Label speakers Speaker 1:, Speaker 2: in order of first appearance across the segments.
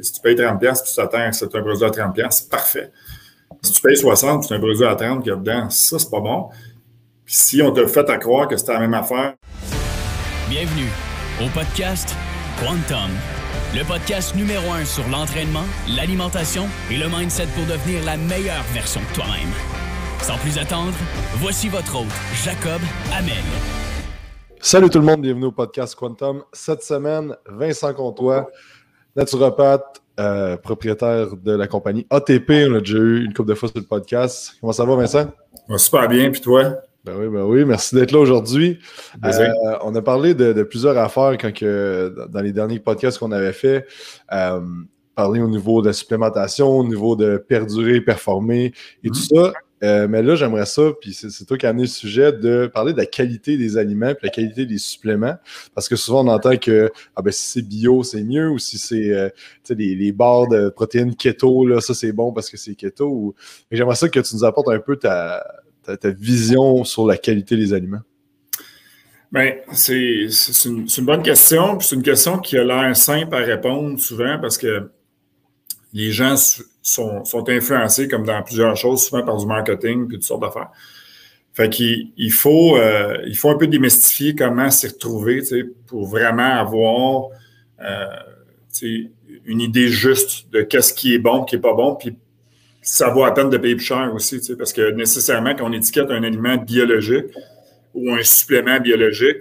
Speaker 1: Si tu payes 30$, puis tu t'attends que c'est un produit à 30$, c'est parfait. Si tu payes 60$, puis c'est un produit à 30$ qu'il y a dedans, ça, c'est pas bon. Puis si on te fait à croire que c'était la même affaire.
Speaker 2: Bienvenue au podcast Quantum, le podcast numéro un sur l'entraînement, l'alimentation et le mindset pour devenir la meilleure version de toi-même. Sans plus attendre, voici votre hôte, Jacob Amel.
Speaker 3: Salut tout le monde, bienvenue au podcast Quantum. Cette semaine, Vincent Comtois, naturopathe, euh, propriétaire de la compagnie ATP. On a déjà eu une couple de fois sur le podcast. Comment ça va, Vincent?
Speaker 1: Super bien, puis toi?
Speaker 3: Ben oui, ben oui, merci d'être là aujourd'hui. Euh, on a parlé de, plusieurs affaires quand que, dans les derniers podcasts qu'on avait fait. Euh, parler au niveau de la supplémentation, au niveau de perdurer, performer et tout mm-hmm. ça. Euh, mais là, j'aimerais ça, puis c'est toi qui as amené le sujet, de parler de la qualité des aliments puis la qualité des suppléments. Parce que souvent, on entend que ah ben, si c'est bio, c'est mieux, ou si c'est euh, les, les barres de protéines keto, là, ça c'est bon parce que c'est keto. J'aimerais ça que tu nous apportes un peu ta, ta, vision sur la qualité des aliments.
Speaker 1: Bien, c'est une, bonne question. C'est une question qui a l'air simple à répondre souvent parce que les gens sont, sont, influencés, comme dans plusieurs choses, souvent par du marketing puis toutes sortes d'affaires. Fait qu'il il faut, euh, il faut un peu démystifier comment s'y retrouver pour vraiment avoir euh, une idée juste de qu'est-ce qui est bon, qui n'est pas bon, puis ça vaut à peine de payer plus cher aussi, parce que nécessairement, quand on étiquette un aliment biologique ou un supplément biologique,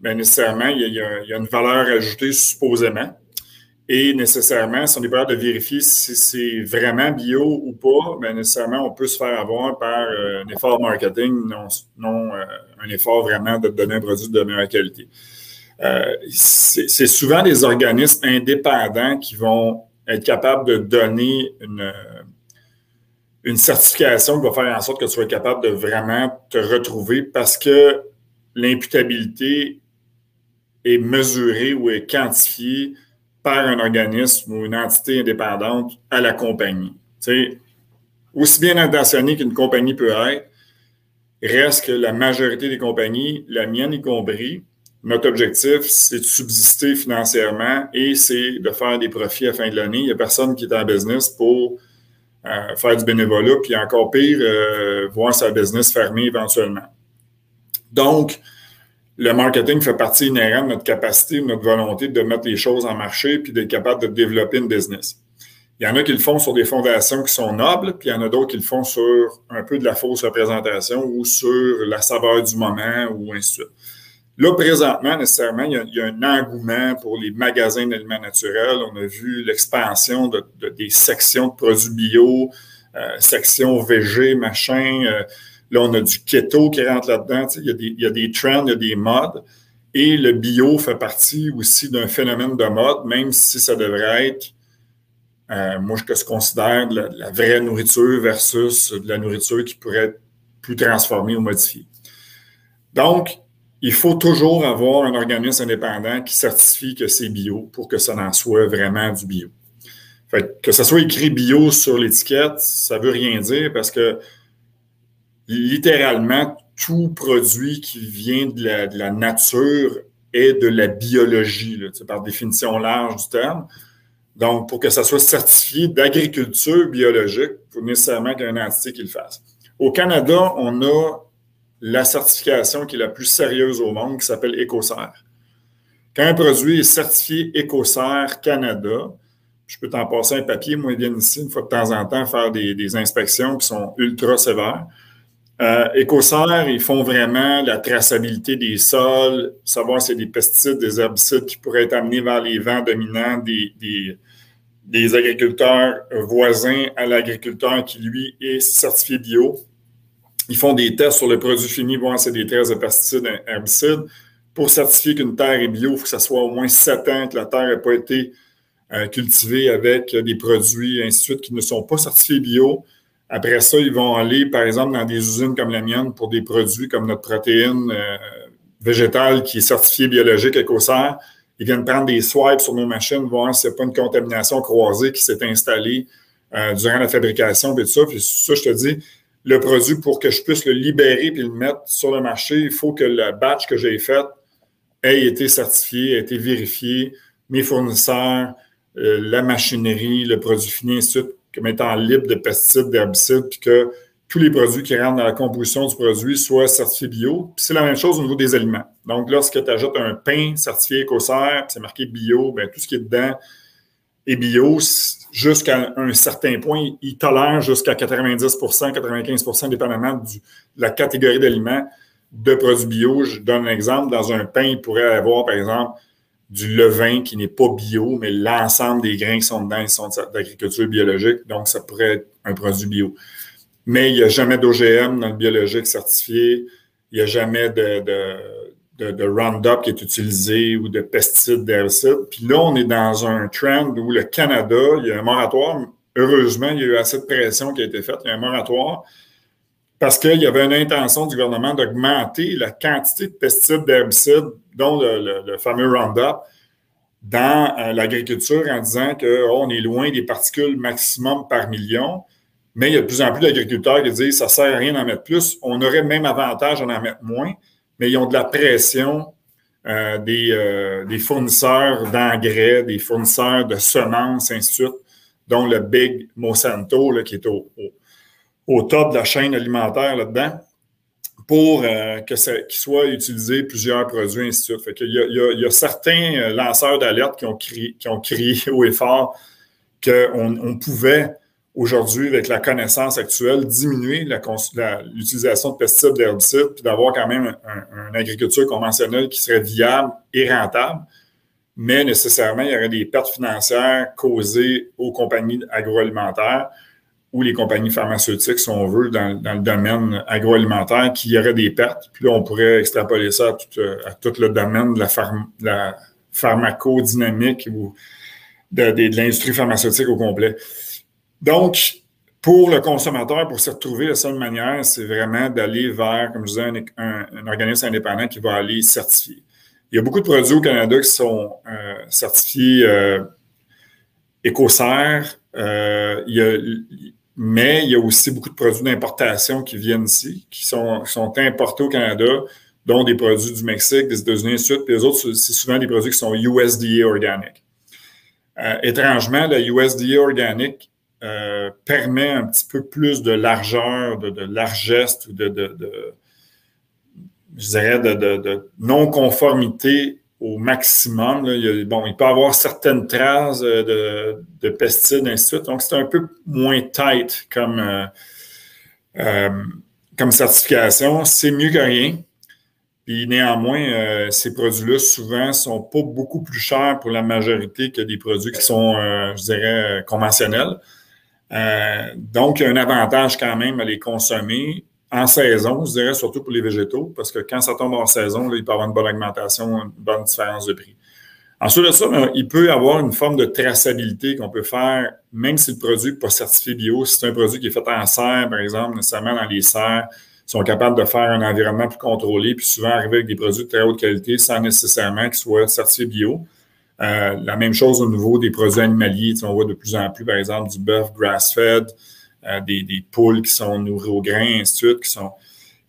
Speaker 1: bien nécessairement, il y, a, il y a une valeur ajoutée supposément. Et nécessairement, si on est capable de vérifier si c'est vraiment bio ou pas, bien nécessairement, on peut se faire avoir par euh, un effort marketing, non, euh, un effort vraiment de donner un produit de meilleure qualité. Euh, c'est souvent des organismes indépendants qui vont être capables de donner une, une certification qui va faire en sorte que tu sois capable de vraiment te retrouver parce que l'imputabilité est mesurée ou est quantifiée par un organisme ou une entité indépendante à la compagnie. aussi bien intentionné qu'une compagnie peut être, reste que la majorité des compagnies, la mienne y compris, notre objectif, c'est de subsister financièrement et c'est de faire des profits à la fin de l'année. Il n'y a personne qui est en business pour euh, faire du bénévolat, puis encore pire, euh, voir sa business fermer éventuellement. Donc, le marketing fait partie inhérente de notre capacité, de notre volonté de mettre les choses en marché puis d'être capable de développer une business. Il y en a qui le font sur des fondations qui sont nobles, puis il y en a d'autres qui le font sur un peu de la fausse représentation ou sur la saveur du moment ou ainsi de suite. Là, présentement, nécessairement, il y, a, un engouement pour les magasins d'aliments naturels. On a vu l'expansion de, des sections de produits bio, euh, sections VG, machin. Euh, Là, on a du keto qui rentre là-dedans. Il y, a des, il y a des trends, il y a des modes. Et le bio fait partie aussi d'un phénomène de mode, même si ça devrait être, euh, moi, je considère de la, vraie nourriture versus de la nourriture qui pourrait être plus transformée ou modifiée. Donc, il faut toujours avoir un organisme indépendant qui certifie que c'est bio pour que ça en soit vraiment du bio. Fait que, que ça soit écrit bio sur l'étiquette, ça veut rien dire parce que littéralement, tout produit qui vient de la, nature est de la biologie, par définition large du terme. Donc, pour que ça soit certifié d'agriculture biologique, il faut nécessairement qu'il y ait entité qui le fasse. Au Canada, on a la certification qui est la plus sérieuse au monde, qui s'appelle EcoCert. Quand un produit est certifié EcoCert Canada, je peux t'en passer un papier, moi, ils viennent ici une fois de temps en temps faire des inspections qui sont ultra sévères. Euh, ils font vraiment la traçabilité des sols, savoir s'il y a des pesticides, des herbicides qui pourraient être amenés vers les vents dominants des, agriculteurs voisins à l'agriculteur qui, lui, est certifié bio. Ils font des tests sur le produit fini, voir si c'est des traces de pesticides, herbicides. Pour certifier qu'une terre est bio, il faut que ça soit au moins sept ans que la terre n'ait pas été euh, cultivée avec des produits, ainsi de suite, qui ne sont pas certifiés bio. Après ça, ils vont aller, par exemple, dans des usines comme la mienne pour des produits comme notre protéine euh, végétale qui est certifiée biologique écossaire. Ils viennent prendre des swipes sur nos machines, voir n'y a pas une contamination croisée qui s'est installée euh, durant la fabrication, et tout ça. Puis ça, je te dis, le produit, pour que je puisse le libérer et le mettre sur le marché, il faut que le batch que j'ai fait ait été certifié, ait été vérifié, mes fournisseurs, la machinerie, le produit fini, ainsi de suite, comme étant libre de pesticides, d'herbicides, puis que tous les produits qui rentrent dans la composition du produit soient certifiés bio. C'est la même chose au niveau des aliments. Donc, lorsque tu ajoutes un pain certifié écossaire, c'est marqué bio, bien, tout ce qui est dedans est bio. Jusqu'à un certain point, il tolère jusqu'à 90% 95% dépendamment de la catégorie d'aliments de produits bio. Je donne un exemple. Dans un pain, il pourrait avoir, par exemple, du levain qui n'est pas bio, mais l'ensemble des grains qui sont dedans, ils sont d'agriculture biologique. Donc, ça pourrait être un produit bio mais il n'y a jamais d'OGM dans le biologique certifié. Il n'y a jamais de, de, Roundup qui est utilisé ou de pesticides, d'herbicides. Puis là, on est dans un trend où le Canada, il y a un moratoire. Heureusement, il y a eu assez de pression qui a été faite. Il y a un moratoire parce qu'il y avait une intention du gouvernement d'augmenter la quantité de pesticides, d'herbicides, dont le, fameux Roundup, dans euh, l'agriculture en disant qu'on oh, est loin des particules maximum par million. Mais il y a de plus en plus d'agriculteurs qui disent ça ne sert à rien d'en mettre plus. On aurait même avantage à en mettre moins, mais ils ont de la pression euh, euh, des, fournisseurs d'engrais, des fournisseurs de semences, ainsi de suite, dont le Big Monsanto, là, qui est au, au, top de la chaîne alimentaire là-dedans, pour euh, que ça, qu'il soit utilisé plusieurs produits, ainsi de suite. Il y a, certains lanceurs d'alerte qui ont crié, qui ont crié haut et fort qu'on on pouvait aujourd'hui, avec la connaissance actuelle, diminuer l'utilisation de pesticides, d'herbicides, puis d'avoir quand même une agriculture conventionnelle qui serait viable et rentable. Mais nécessairement, il y aurait des pertes financières causées aux compagnies agroalimentaires ou les compagnies pharmaceutiques, si on veut, dans, le domaine agroalimentaire, qui y aurait des pertes. Puis là, on pourrait extrapoler ça à tout, le domaine de la, pharmacodynamique ou de, l'industrie pharmaceutique au complet. Donc, pour le consommateur, pour se retrouver, la seule manière, c'est vraiment d'aller vers, comme je disais, un, organisme indépendant qui va aller certifier. Il y a beaucoup de produits au Canada qui sont euh, certifiés euh, euh, mais il y a aussi beaucoup de produits d'importation qui viennent ici, qui sont, importés au Canada, dont des produits du Mexique, des États-Unis, et puis les autres, c'est souvent des produits qui sont USDA organiques. Euh, étrangement, la USDA organique euh, permet un petit peu plus de largeur, de, largesse ou de, je dirais, de, non-conformité au maximum. Il, bon, il peut y avoir certaines traces de, pesticides, ainsi de suite. Donc, c'est un peu moins tight comme, euh, euh, comme certification. C'est mieux que rien. Puis néanmoins, ces produits-là, souvent, sont pas beaucoup plus chers pour la majorité que des produits qui sont, je dirais, conventionnels. Euh, donc, il y a un avantage quand même à les consommer en saison, je dirais, surtout pour les végétaux, parce que quand ça tombe en saison, il peut avoir une bonne augmentation, une bonne différence de prix. Ensuite de ça, ben, il peut y avoir une forme de traçabilité qu'on peut faire, même si le produit n'est pas certifié bio. Si c'est un produit qui est fait en serre, par exemple, nécessairement dans les serres, ils sont capables de faire un environnement plus contrôlé, puis souvent arriver avec des produits de très haute qualité sans nécessairement qu'ils soient certifiés bio. Euh, la même chose au niveau des produits animaliers. on voit de plus en plus, par exemple, du bœuf grass-fed, euh, des, poules qui sont nourries au grain, ainsi de suite, qui sont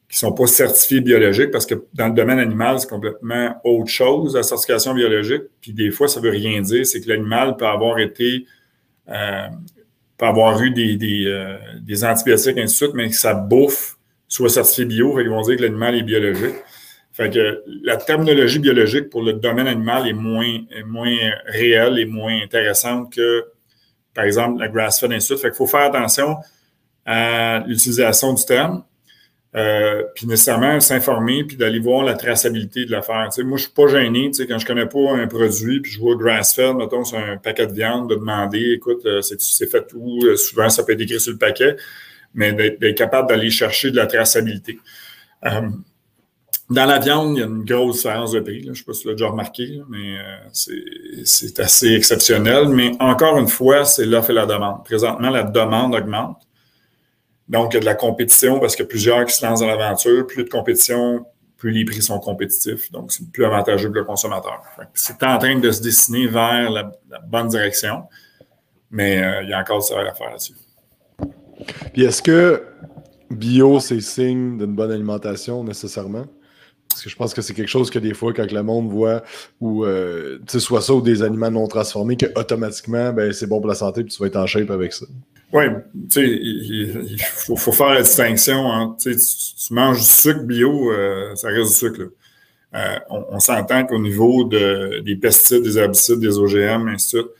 Speaker 1: qui sont pas certifiés biologiques parce que dans le domaine animal, c'est complètement autre chose, la certification biologique. Puis des fois, ça veut rien dire. C'est que l'animal peut avoir été, euh, peut avoir eu des, des, des antibiotiques, ainsi de suite, mais que sa bouffe soit certifiée bio. ils vont dire que l'animal est biologique. Fait que la terminologie biologique pour le domaine animal est moins, moins réelle et moins intéressante que, par exemple, la grass-fed, ainsi Fait qu'il faut faire attention à l'utilisation du terme, euh, puis nécessairement s'informer, puis d'aller voir la traçabilité de l'affaire. Moi, je suis pas gêné, tu sais, quand je connais pas un produit, puis je vois grass-fed, mettons, sur un paquet de viande, de demander, écoute, euh, c'est fait où? Euh, souvent, ça peut être écrit sur le paquet, mais d'être capable d'aller chercher de la traçabilité. Dans la viande, il y a une grosse différence de prix. Je ne sais pas si tu l'as déjà remarqué, mais euh, c'est assez exceptionnel. Mais encore une fois, c'est l'offre et la demande. Présentement, la demande augmente. Donc, il y a de la compétition parce qu'il y a plusieurs qui se lancent dans l'aventure. Plus de compétition, plus les prix sont compétitifs. Donc, c'est plus avantageux pour le consommateur. C'est en train de se dessiner vers la, bonne direction, mais euh, il y a encore du travail à faire là-dessus.
Speaker 3: Puis, est-ce que bio, c'est signe d'une bonne alimentation nécessairement? Parce que je pense que c'est quelque chose que des fois, quand le monde voit, ou euh, soit ça ou des aliments non transformés, que automatiquement, ben, c'est bon pour la santé, puis tu vas être en shape avec ça.
Speaker 1: Oui, tu sais, il, faut, faire la distinction. Tu, tu, manges du sucre bio, euh, ça reste du sucre. Euh, on, s'entend qu'au niveau de, des pesticides, des herbicides, des OGM, ainsi de suite,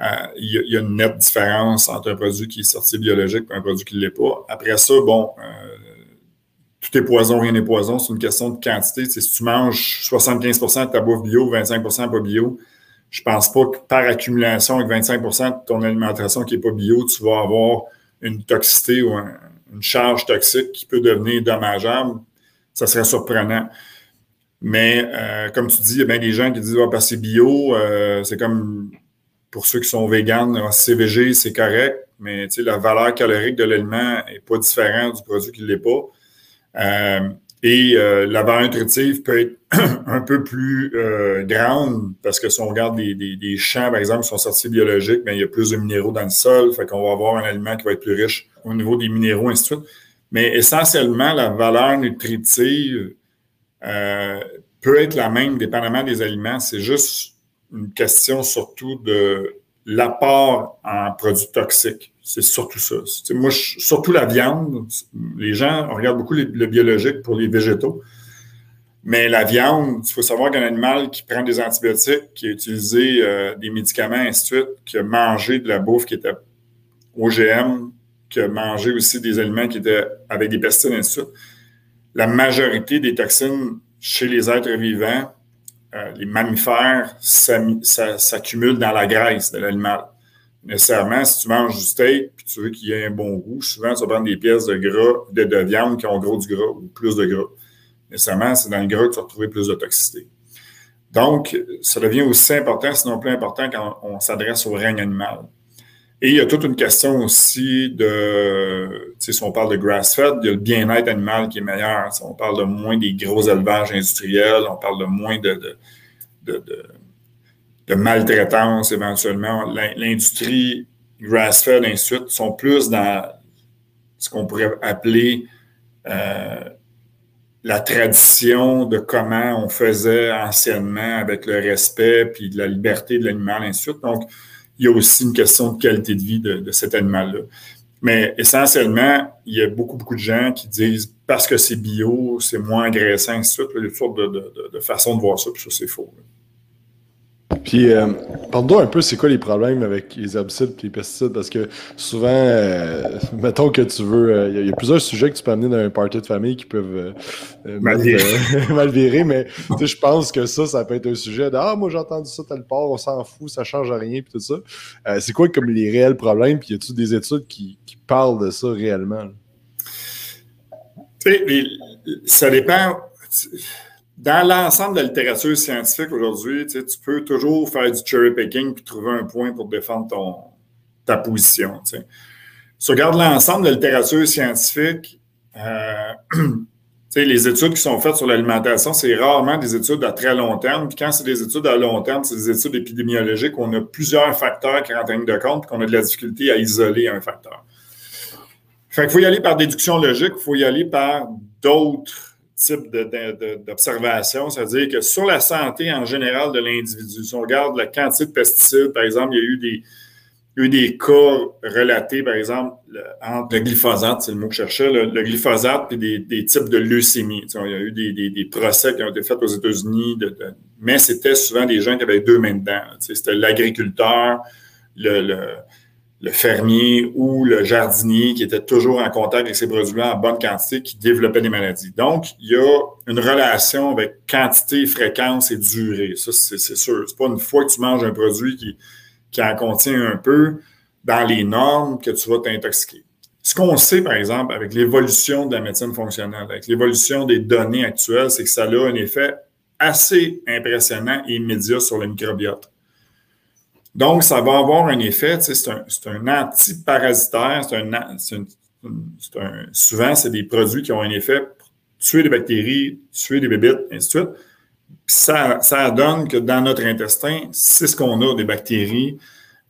Speaker 1: euh, il, y a, une nette différence entre un produit qui est sorti biologique et un produit qui ne l'est pas. Après ça, bon, tout est poison, rien n'est poison. C'est une question de quantité. si tu manges 75% de ta bouffe bio, 25% pas bio, je pense pas que par accumulation, avec 25% de ton alimentation qui n'est pas bio, tu vas avoir une toxicité ou une charge toxique qui peut devenir dommageable. Ça serait surprenant. Mais euh, comme tu dis, il y a bien des gens qui disent ah, c'est bio, euh, c'est comme pour ceux qui sont véganes, ah, CVG, c'est correct, mais la valeur calorique de l'aliment n'est pas différente du produit qui ne l'est pas. Euh, et euh, la valeur nutritive peut être un peu plus euh, grande parce que si on regarde des, des, champs, par exemple, qui sont sortis biologiques, bien, il y a plus de minéraux dans le sol, fait qu'on va avoir un aliment qui va être plus riche au niveau des minéraux, ainsi de suite. Mais essentiellement, la valeur nutritive euh, peut être la même dépendamment des aliments. C'est juste une question surtout de l'apport en produits toxiques. C'est surtout ça. moi, surtout la viande. Les gens regardent beaucoup le biologique pour les végétaux. Mais la viande, il faut savoir qu'un animal qui prend des antibiotiques, qui a utilisé euh, des médicaments, ainsi de suite, qui a mangé de la bouffe qui était OGM, qui a mangé aussi des aliments qui étaient avec des pesticides, ainsi de suite, la majorité des toxines chez les êtres vivants, euh, les mammifères, s'accumulent dans la graisse de l'animal nécessairement, si tu manges du steak puis tu veux qu'il y ait un bon goût, souvent, tu vas prendre des pièces de gras, de, viande qui ont gros du gras ou plus de gras. Nécessairement, c'est dans le gras que tu vas retrouver plus de toxicité. Donc, ça devient aussi important, sinon plus important, quand on s'adresse au règne animal. Et il y a toute une question aussi de, si on parle de grass-fed, il y a le bien-être animal qui est meilleur. Si on parle de moins des gros élevages industriels, on parle de moins de, de de maltraitance éventuellement. L'industrie grass-fed, ainsi de suite, sont plus dans ce qu'on pourrait appeler euh, la tradition de comment on faisait anciennement avec le respect puis la liberté de l'animal, ainsi de suite. Donc, il y a aussi une question de qualité de vie de, cet animal-là. Mais essentiellement, il y a beaucoup, beaucoup de gens qui disent parce que c'est bio, c'est moins agressant, ainsi de suite. Il y a toutes sortes de, de façons de voir ça, puis ça, c'est faux.
Speaker 3: Puis, euh, parle-nous un peu, c'est quoi les problèmes avec les herbicides et les pesticides? Parce que souvent, euh, mettons que tu veux, euh, il y, a plusieurs sujets que tu peux amener dans un party de famille qui peuvent mal, virer, mais je pense que ça, ça peut être un sujet de Ah, moi j'ai entendu ça tel part, on s'en fout, ça change rien, puis tout ça. c'est quoi comme les réels problèmes? Puis y a-tu des études qui, qui, parlent de ça réellement?
Speaker 1: Ça dépend dans l'ensemble de la littérature scientifique aujourd'hui, tu, peux toujours faire du cherry picking puis trouver un point pour défendre ton, ta position. Si tu regardes l'ensemble de la littérature scientifique, euh, les études qui sont faites sur l'alimentation, c'est rarement des études à très long terme. Puis quand c'est des études à long terme, c'est des études épidémiologiques où on a plusieurs facteurs qui rentrent en ligne de compte qu'on a de la difficulté à isoler un facteur. Fait qu'il faut y aller par déduction logique, il faut y aller par d'autres type d'observation, c'est-à-dire que sur la santé en général de l'individu, si on regarde la quantité de pesticides, par exemple, il y a eu des, eu des cas relatés, par exemple, entre le glyphosate, c'est le mot que je cherchais, le, glyphosate et des, types de leucémie. il y a eu des, procès qui ont été faits aux États-Unis, mais c'était souvent des gens qui avaient deux mains dedans. C'était l'agriculteur, le le fermier ou le jardinier qui était toujours en contact avec ces produits-là en bonne quantité qui développait des maladies. Donc, il y a une relation avec quantité, fréquence et durée. Ça, c'est sûr. C'est pas une fois que tu manges un produit qui, qui en contient un peu dans les normes que tu vas t'intoxiquer. Ce qu'on sait, par exemple, avec l'évolution de la médecine fonctionnelle, avec l'évolution des données actuelles, c'est que ça a un effet assez impressionnant et immédiat sur le microbiote. Donc, ça va avoir un effet, c'est un, un antiparasitaire, c'est un, un, souvent, c'est des produits qui ont un effet pour tuer des bactéries, tuer des bébites, ainsi de suite. Puis ça, ça donne que dans notre intestin, c'est ce qu'on a, des bactéries,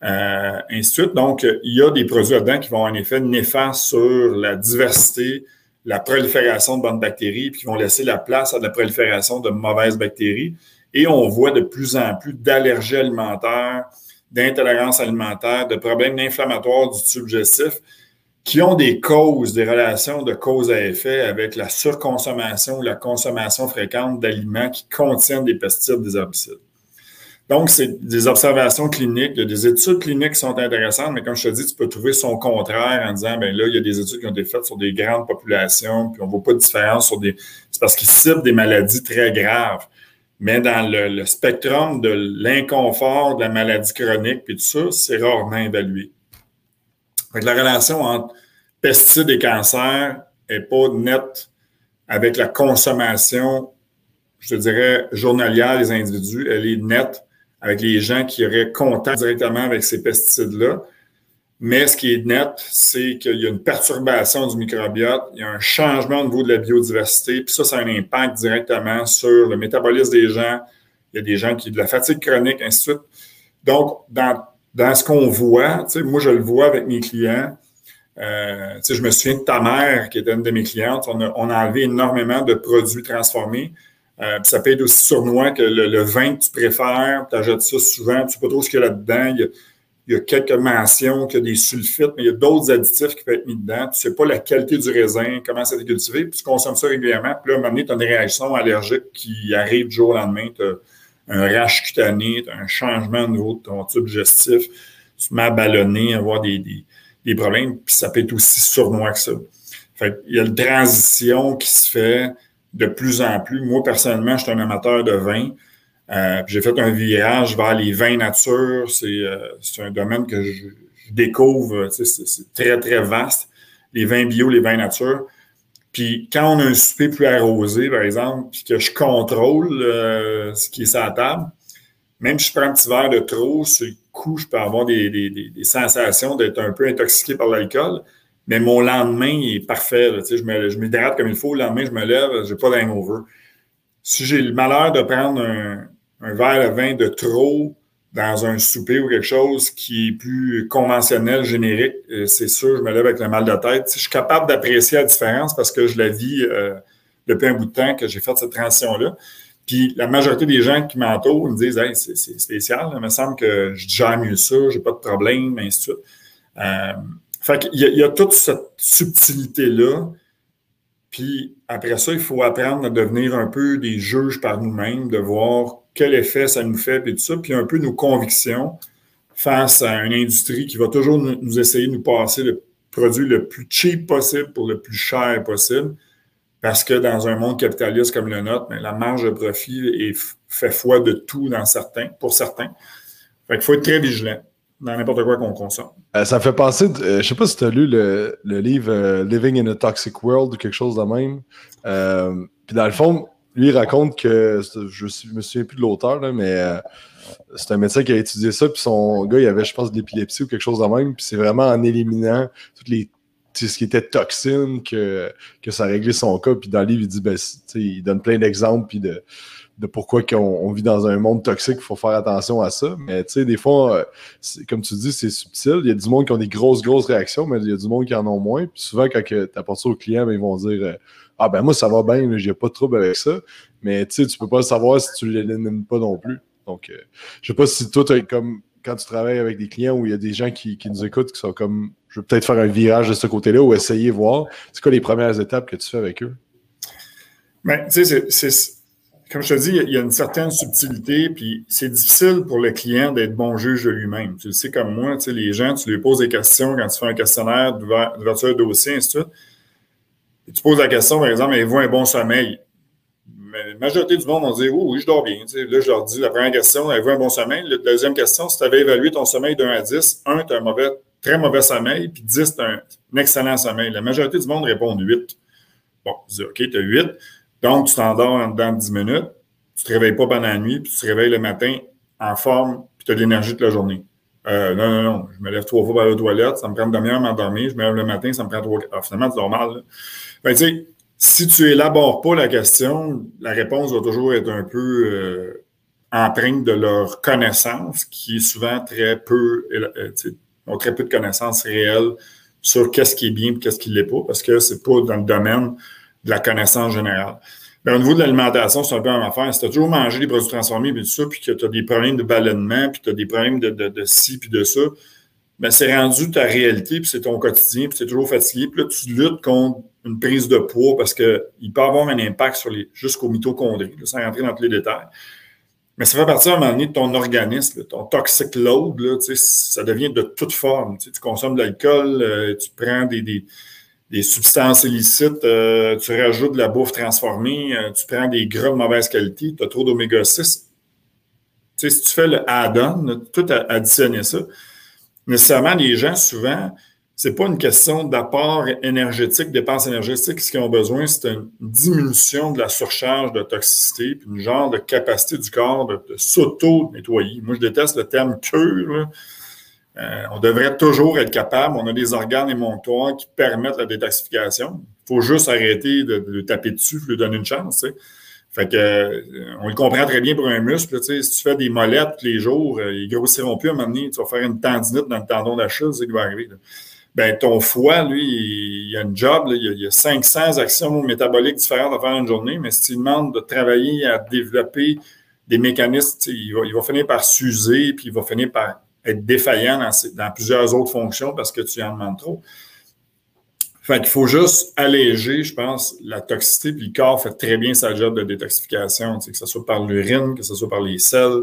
Speaker 1: euh, ainsi de suite. Donc, il y a des produits là-dedans qui vont avoir un effet néfaste sur la diversité la prolifération de bonnes bactéries, puis qui vont laisser la place à la prolifération de mauvaises bactéries. Et on voit de plus en plus d'allergies alimentaires, d'intolérance alimentaire, de problèmes inflammatoires du tube qui ont des causes, des relations de cause à effet avec la surconsommation ou la consommation fréquente d'aliments qui contiennent des pesticides, des herbicides. Donc, c'est des observations cliniques, des études cliniques qui sont intéressantes, mais comme je te dis, tu peux trouver son contraire en disant, ben là, il y a des études qui ont été faites sur des grandes populations, puis on ne voit pas de différence sur des... C'est parce qu'ils ciblent des maladies très graves. Mais dans le, spectrum de l'inconfort, de la maladie chronique, puis tout ça, c'est rarement évalué. la relation entre pesticides et cancer n'est pas nette avec la consommation, je dirais, journalière des individus. Elle est nette avec les gens qui auraient contact directement avec ces pesticides-là. Mais ce qui est net, c'est qu'il y a une perturbation du microbiote, il y a un changement au niveau de la biodiversité, puis ça, ça a un impact directement sur le métabolisme des gens. Il y a des gens qui ont de la fatigue chronique, ainsi de suite. Donc, dans, dans ce qu'on voit, moi, je le vois avec mes clients. Euh, je me souviens de ta mère, qui était une de mes clientes. On a, on a enlevé énormément de produits transformés. Euh, ça peut être aussi sournois que le, vin que tu préfères, tu achètes ça souvent, tu ne sais pas trop ce qu'il y a là-dedans. Quelques mentions, qu'il y a des sulfites, mais il y a d'autres additifs qui peuvent être mis dedans. Tu ne sais pas la qualité du raisin, comment ça a été cultivé, puis tu consommes ça régulièrement. Puis là, à un moment donné, tu as une réaction allergique qui arrive du jour au lendemain. Tu as un rash cutané, tu as un changement au niveau de ton tube digestif, tu te mets à ballonner, avoir des, des, des problèmes, puis ça peut être aussi sournois que ça. Fait il y a une transition qui se fait de plus en plus. Moi, personnellement, je suis un amateur de vin. Euh, j'ai fait un virage vers les vins nature. C'est euh, un domaine que je, découvre. C'est très, très vaste. Les vins bio, les vins nature. Puis quand on a un souper plus arrosé, par exemple, puis que je contrôle euh, ce qui est sur la table, même si je prends un petit verre de trop, sur le coup, je peux avoir des, des, des sensations d'être un peu intoxiqué par l'alcool. Mais mon lendemain est parfait. je m'hydrate comme il faut. Le lendemain, je me lève, je n'ai pas d'hangover. Si j'ai le malheur de prendre un, verre de vin de trop dans un souper ou quelque chose qui est plus conventionnel, générique, euh, c'est sûr, je me lève avec le mal de tête. Je suis capable d'apprécier la différence parce que je la vis euh, depuis un bout de temps que j'ai fait cette transition-là. Puis la majorité des gens qui m'entourent me disent hey, c'est spécial, il me semble que je gère mieux ça, j'ai pas de problème, ainsi de suite. Euh, fait qu'il y, a toute cette subtilité-là. Puis après ça, il faut apprendre à devenir un peu des juges par nous-mêmes, de voir quel effet ça nous fait, puis tout ça, puis un peu nos convictions face à une industrie qui va toujours nous, essayer de nous passer le produit le plus cheap possible pour le plus cher possible. Parce que dans un monde capitaliste comme le nôtre, la marge de profit fait foi de tout dans certains, pour certains. Fait qu'il faut être très vigilant dans n'importe quoi qu'on consomme.
Speaker 3: Euh, ça fait penser, de, euh, je sais pas si tu as lu le, livre euh, Living in a Toxic World ou quelque chose de même. puis dans le fond, lui, il raconte que, je me souviens plus de l'auteur, mais c'est un médecin qui a étudié ça, puis son gars, il avait, je pense, de l'épilepsie ou quelque chose de même, puis c'est vraiment en éliminant toutes les ce qui était toxine que, que ça réglait son cas. Puis dans le livre, il dit, ben, il donne plein d'exemples, puis de, de pourquoi on, vit dans un monde toxique, il faut faire attention à ça. Mais tu sais, des fois, euh, comme tu dis, c'est subtil. Il y a du monde qui ont des grosses, grosses réactions, mais il y a du monde qui en ont moins. Puis souvent, quand tu apportes ça aux clients, ben, ils vont dire euh, Ah ben moi, ça va bien, j'ai pas de trouble avec ça. Mais tu sais, tu peux pas savoir si tu l'élimines pas non plus. Donc, euh, je sais pas si toi, comme quand tu travailles avec des clients où il y a des gens qui, qui nous écoutent qui sont comme je veux peut-être faire un virage de ce côté-là ou essayer voir. C'est quoi les premières étapes que tu fais avec eux?
Speaker 1: Ben, tu sais, c'est comme je te dis, il y a une certaine subtilité, puis c'est difficile pour le client d'être bon juge de lui-même. Tu le sais comme moi, tu sais, les gens, tu lui poses des questions quand tu fais un questionnaire d'ouverture de dossier, ainsi de suite. Et tu poses la question, par exemple, avez-vous un bon sommeil? Mais la majorité du monde vont dire oui, oui, je dors bien. Tu là, je leur dis la première question, avez-vous un bon sommeil? La deuxième question, si tu avais évalué ton sommeil d'un à 10, un, tu as un très mauvais sommeil, puis 10, tu as un, excellent sommeil. La majorité du monde répond 8. Bon, je dis OK, tu as 8. Donc, tu t'endors de 10 minutes, tu te réveilles pas pendant la nuit, puis tu te réveilles le matin en forme, puis tu as de l'énergie toute la journée. Euh, non, non, non. Je me lève trois fois par la toilette, ça me prend une demi-heure à m'endormir. Je me lève le matin, ça me prend trois. Ah, finalement, c'est normal. Ben, tu sais, si tu élabores pas la question, la réponse va toujours être un peu euh, empreinte de leur connaissance, qui est souvent très peu, euh, ont très peu de connaissances réelles sur qu'est-ce qui est bien et qu'est-ce qui ne l'est pas, parce que c'est pas dans le domaine de la connaissance générale. Mais au niveau de l'alimentation, c'est un peu la même affaire. Si tu as toujours mangé des produits transformés et tout ça, puis que tu as des problèmes de ballonnement, puis tu as des problèmes de, de, de ci, puis de ça, ben c'est rendu ta réalité, puis c'est ton quotidien, puis es toujours fatigué. Puis là, tu luttes contre une prise de poids parce qu'il peut avoir un impact sur les jusqu'aux mitochondries, là, sans rentrer dans tous les détails. Mais ça fait partie à un moment donné de ton organisme, ton toxic load, là, ça devient de toute forme. Tu, consommes de l'alcool, euh, tu prends des, des substances illicites, euh, tu rajoutes de la bouffe transformée, euh, tu prends des gras de mauvaise qualité, tu as trop d'oméga 6. Tu sais, si tu fais le add-on, tout additionner ça, nécessairement, les gens, souvent, c'est pas une question d'apport énergétique, dépenses énergétiques. Ce qu'ils ont besoin, c'est une diminution de la surcharge de toxicité, puis une genre de capacité du corps de, s'auto-nettoyer. Moi, je déteste le terme cure. Euh, on devrait toujours être capable. On a des organes émonctoires qui permettent la détoxification. Il faut juste arrêter de, le taper dessus, de lui donner une chance. Fait que, euh, on le comprend très bien pour un muscle. Si tu fais des molettes tous les jours, euh, ils grossiront plus à un moment donné. Tu vas faire une tendinite dans le tendon d'Achille, c'est va arriver. Ben, ton foie, lui, il, a un job, il, y a, 500 actions métaboliques différentes à faire une journée, mais si tu demandes de travailler à développer des mécanismes, il va, il va finir par s'user, puis il va finir par être défaillant dans, plusieurs autres fonctions parce que tu en demandes trop. Fait qu'il faut juste alléger, je pense, la toxicité, puis le corps fait très bien sa job de détoxification, que ce soit par l'urine, que ce soit par les selles,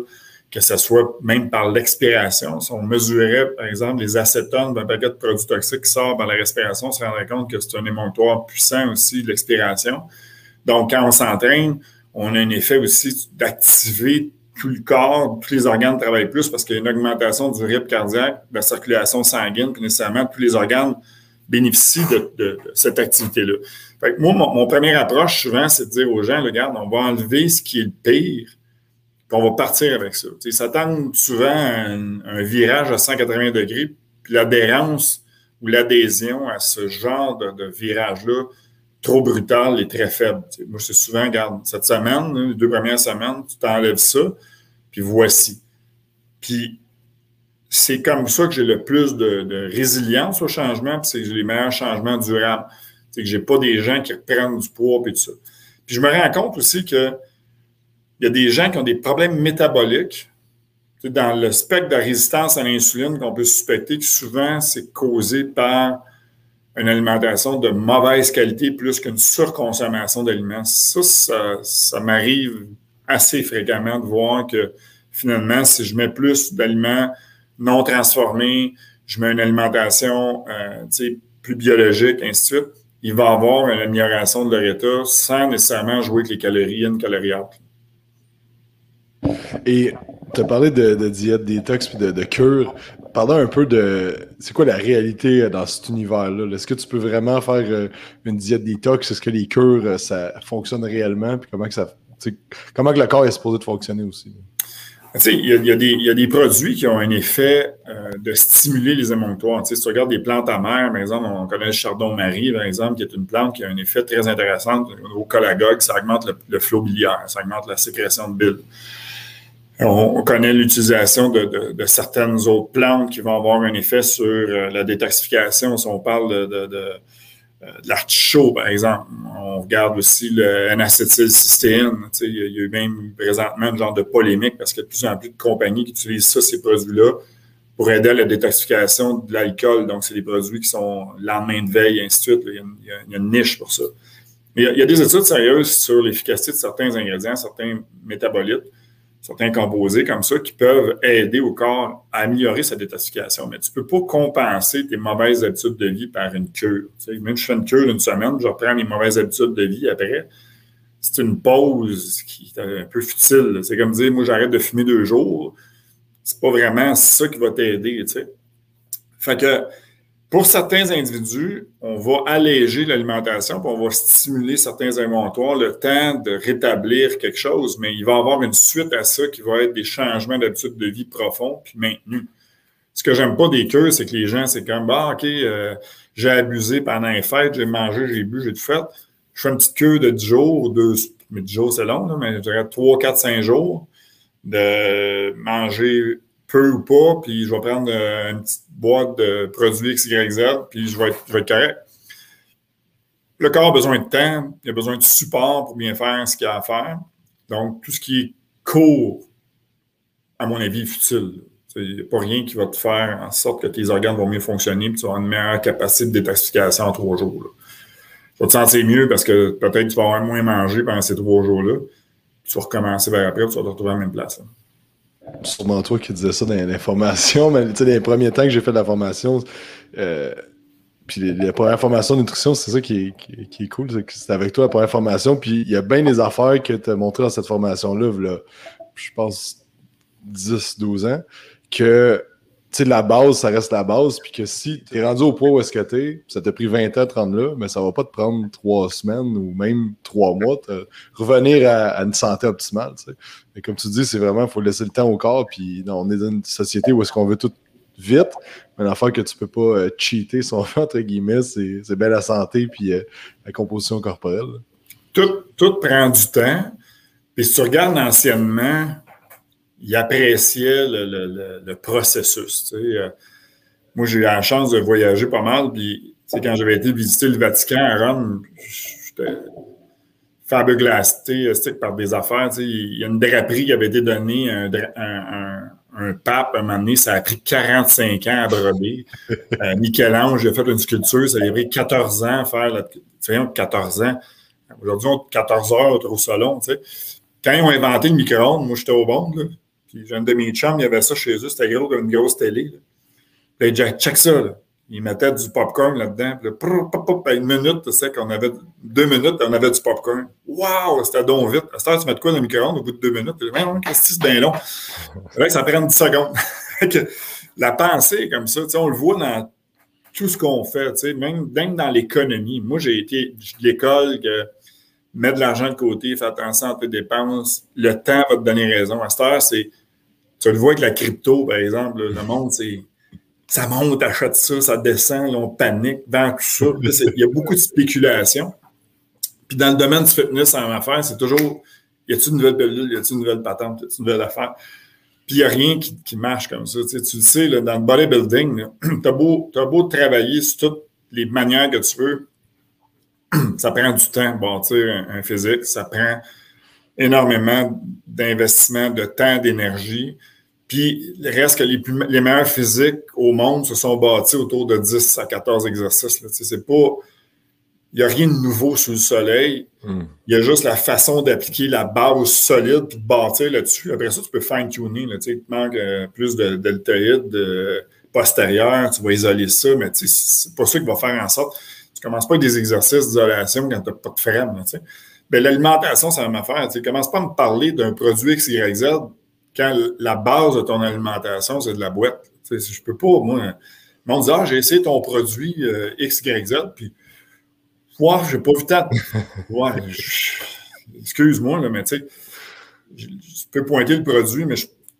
Speaker 1: que ce soit même par l'expiration. Si on mesurait, par exemple, les acétones d'un paquet de produits toxiques qui sort par la respiration, on se rendrait compte que c'est un émonctoire puissant aussi de l'expiration. Donc, quand on s'entraîne, on a un effet aussi d'activer tout le corps, tous les organes travaillent plus parce qu'il y a une augmentation du rythme cardiaque, de la circulation sanguine, puis nécessairement tous les organes bénéficient de, cette activité-là. moi, mon, première approche, souvent, c'est de dire aux gens, regarde, on va enlever ce qui est le pire, puis on va partir avec ça. Ça s'attend souvent à un, virage à 180 degrés, puis l'adhérence ou l'adhésion à ce genre de, virage-là, trop brutal et très faible. moi, c'est souvent, regarde, cette semaine, les deux premières semaines, tu t'enlèves ça, puis voici. Puis c'est comme ça que j'ai le plus de, résilience au changement, puis c'est les meilleurs changements durables. C'est que j'ai pas des gens qui reprennent du poids et tout ça. Puis je me rends compte aussi que il y a des gens qui ont des problèmes métaboliques. Dans le spectre de résistance à l'insuline qu'on peut suspecter que souvent c'est causé par une alimentation de mauvaise qualité plus qu'une surconsommation d'aliments. Ça, ça m'arrive assez fréquemment de voir que finalement, si je mets plus d'aliments non transformé, je mets une alimentation euh, plus biologique, ainsi de suite, il va avoir une amélioration de leur état sans nécessairement jouer avec les calories une calorie
Speaker 3: Et tu as parlé de, diète détox puis de, cure. Parlons un peu de c'est quoi la réalité dans cet univers-là? Est-ce que tu peux vraiment faire euh, une diète détox? Est-ce que les cures, euh, ça fonctionne réellement? Puis comment que ça comment que le corps est supposé de fonctionner aussi?
Speaker 1: il y, a, des produits qui ont un effet euh, de stimuler les émonctoires. si tu regardes des plantes amères, par exemple, on connaît le chardon-marie, par exemple, qui est une plante qui a un effet très intéressant au cholagogue, ça augmente le, flot biliaire, ça augmente la sécrétion de bile. On, connaît l'utilisation de, certaines autres plantes qui vont avoir un effet sur euh, la détoxification. Si on parle de de l'artichaut, par exemple. On regarde aussi le. Il y, a eu même présentement un genre de polémique parce qu'il y a de plus en plus de compagnies qui utilisent ça, ces produits-là, pour aider à la détoxification de l'alcool. Donc, c'est des produits qui sont lendemain de veille, et ainsi de suite. Il y, a, une niche pour ça. Mais il y, a, des études sérieuses sur l'efficacité de certains ingrédients, certains métabolites certains composés comme ça qui peuvent aider au corps à améliorer sa détoxification. Mais tu peux pas compenser tes mauvaises habitudes de vie par une cure. Tu sais, même si je fais une cure d'une semaine, je reprends mes mauvaises habitudes de vie après. C'est une pause qui est un peu futile. C'est comme dire, moi, j'arrête de fumer deux jours. C'est pas vraiment ça qui va t'aider, tu sais. Fait que pour certains individus, on va alléger l'alimentation, on va stimuler certains inventoires le temps de rétablir quelque chose, mais il va y avoir une suite à ça qui va être des changements d'habitude de vie profonds puis maintenus. Ce que j'aime pas des cures, c'est que les gens, c'est comme, bah, OK, euh, j'ai abusé pendant les fêtes, j'ai mangé, j'ai bu, j'ai tout fait. Je fais une petite cure de 10 jours, deux, mais 10 jours, c'est long, mais je dirais 3, 4, 5 jours de manger peu ou pas, puis je vais prendre euh, une petite boîte de produits XYZ, puis je vais être, je vais correct. Le corps a besoin de temps, il a besoin de support pour bien faire ce qu'il a à faire. Donc, tout ce qui est court, à mon avis, est futile. Il n'y a pas rien qui va te faire en sorte que tes organes vont mieux fonctionner et tu avoir une meilleure capacité de détoxification en trois jours. Tu vas te sentir mieux parce que peut-être tu vas avoir moins mangé pendant ces trois jours-là. Tu vas recommencer vers après tu vas te retrouver à la même place.
Speaker 3: Sûrement toi qui disais ça dans l'information, mais les premiers temps que j'ai fait de la formation, euh, puis les, premières formations de nutrition, c'est ça qui est, qui, est cool, c'est avec toi la première formation, puis il y a bien des affaires que tu as montrées dans cette formation-là, là, je pense 10-12 ans, que tu sais, la base, ça reste la base, puis que si tu es rendu au point où est-ce que tu es, ça t'a pris 20 ans de rendre là, mais ça va pas te prendre trois semaines ou même trois mois, de revenir à, une santé optimale. Comme tu dis, c'est vraiment, il faut laisser le temps au corps, puis on est dans une société où est-ce qu'on veut tout vite, mais l'affaire que tu peux pas euh, cheater, si entre guillemets, c'est, bien la santé puis euh, la composition corporelle.
Speaker 1: Tout, tout prend du temps, puis si tu regardes anciennement, il appréciait le, processus. Euh, moi, j'ai eu la chance de voyager pas mal. Puis, quand j'avais été visiter le Vatican à Rome, j'étais fabuleux par des affaires. Il y a une draperie qui avait été donnée à un, pape à un moment donné. Ça a pris 45 ans à broder. euh, Michel-Ange a fait une sculpture. Ça a pris 14 ans à faire. La, 14 ans. Aujourd'hui, on 14 heures au salon. Quand ils ont inventé le micro-ondes, moi, j'étais au bon. Puis j'ai un de mes chums, il y avait ça chez eux, c'était gros comme une grosse télé. Là. Puis check ça. Là. Il mettait du popcorn là-dedans. Puis une minute, tu sais, qu'on avait deux minutes, on avait du popcorn. Waouh, c'était donc vite. À cette heure, tu mets de quoi dans le micro-ondes au bout de deux minutes? Qu'est-ce que c'est bien long? Là, ça prend 10 secondes. la pensée comme ça, tu sais, on le voit dans tout ce qu'on fait, tu sais, même, même dans l'économie. Moi, j'ai été de l'école que mets de l'argent de côté, fais attention à tes dépenses. Le temps va te donner raison. À cette heure, c'est tu le vois avec la crypto, par exemple, le monde, c'est ça monte, achète ça, ça descend, on panique, vend tout ça. il y a beaucoup de spéculation. Puis dans le domaine du fitness en affaires, c'est toujours y a-t-il une nouvelle pilule, y a-t-il une nouvelle patente, y une nouvelle affaire? Puis il n'y a rien qui, marche comme ça. Tu, le sais, dans le bodybuilding, tu as beau, beau travailler sur toutes les manières que tu veux, ça prend du temps bâtir un physique, ça prend énormément d'investissement de temps, d'énergie. Puis, il reste que les, plus, les meilleurs physiques au monde se sont bâtis autour de 10 à 14 exercices. C'est pas. Il n'y a rien de nouveau sous le soleil. Hmm. Il y a juste la façon d'appliquer la base solide puis de bâtir là-dessus. Après ça, tu peux fine-tuner. Il te manque euh, plus de deltoïdes de postérieur, tu vas isoler ça, mais c'est pas ça qui va faire en sorte. Tu commences pas avec des exercices d'isolation quand tu n'as pas de freine. Ben, l'alimentation, c'est la même affaire. Tu commences pas à me parler d'un produit XYZ quand la base de ton alimentation, c'est de la boîte. Je je peux pas, moi, on me dit, ah, j'ai essayé ton produit euh, XYZ, puis, ouais, j'ai pas vu tant. Ouais, excuse-moi, mais tu sais, je peux pointer le produit, mais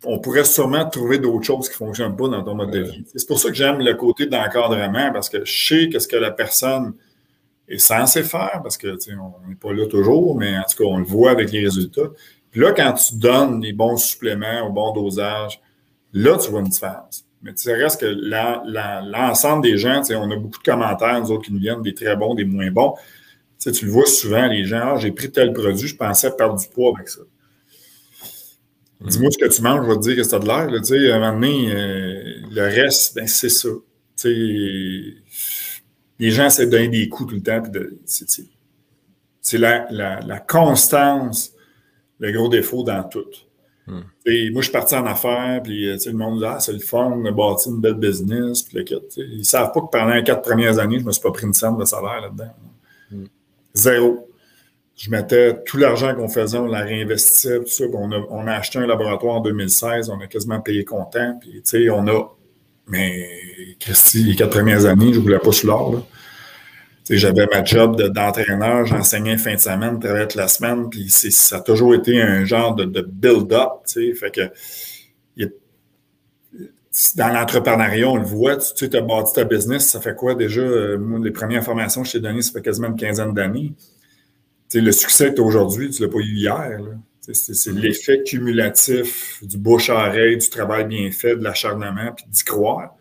Speaker 1: on pourrait sûrement trouver d'autres choses qui ne fonctionnent pas dans ton mode de vie. C'est pour ça que j'aime le côté d'encadrement, parce que je sais qu'est-ce que la personne est censée faire, parce que, on n'est pas là toujours, mais en tout cas, on le voit avec les résultats. Puis là, quand tu donnes les bons suppléments au bon dosage, là, tu vois une différence. Mais tu sais, reste que l'ensemble des gens, tu sais, on a beaucoup de commentaires, nous autres, qui nous viennent, des très bons, des moins bons. Tu, sais, tu le vois souvent, les gens, ah, j'ai pris tel produit, je pensais perdre du poids avec ça. Dis-moi ce que tu manges, je vais te dire que c'est de l'air. Tu sais, à un moment donné, euh, le reste, ben, c'est ça. Tu sais, les gens essaient de donner des coups tout le temps. C'est la, la, la constance le gros défaut dans tout. Hmm. Et moi, je suis parti en affaires, puis euh, le monde dit Ah, c'est le fun, on a bâti une belle business. Puis le, ils ne savent pas que pendant les quatre premières années, je ne me suis pas pris une scène de salaire là-dedans. Hmm. Zéro. Je mettais tout l'argent qu'on faisait, on la réinvestissait, tout ça. On a, on a, acheté un laboratoire en 2016, on a quasiment payé comptant. Puis, on a. Mais, Christy, les quatre premières années, je ne voulais pas sous l'or. J'avais ma job d'entraîneur, j'enseignais fin de semaine, travaillais la semaine, puis ça a toujours été un genre de, build-up. Fait que dans l'entrepreneuriat, on le voit, tu as bâti ta business, ça fait quoi déjà? Euh, moi, les premières formations que je t'ai données, ça fait quasiment une quinzaine d'années. Le succès que tu as aujourd'hui, tu ne l'as pas eu hier. C'est l'effet cumulatif du bouche-oreille, du travail bien fait, de l'acharnement, puis d'y croire.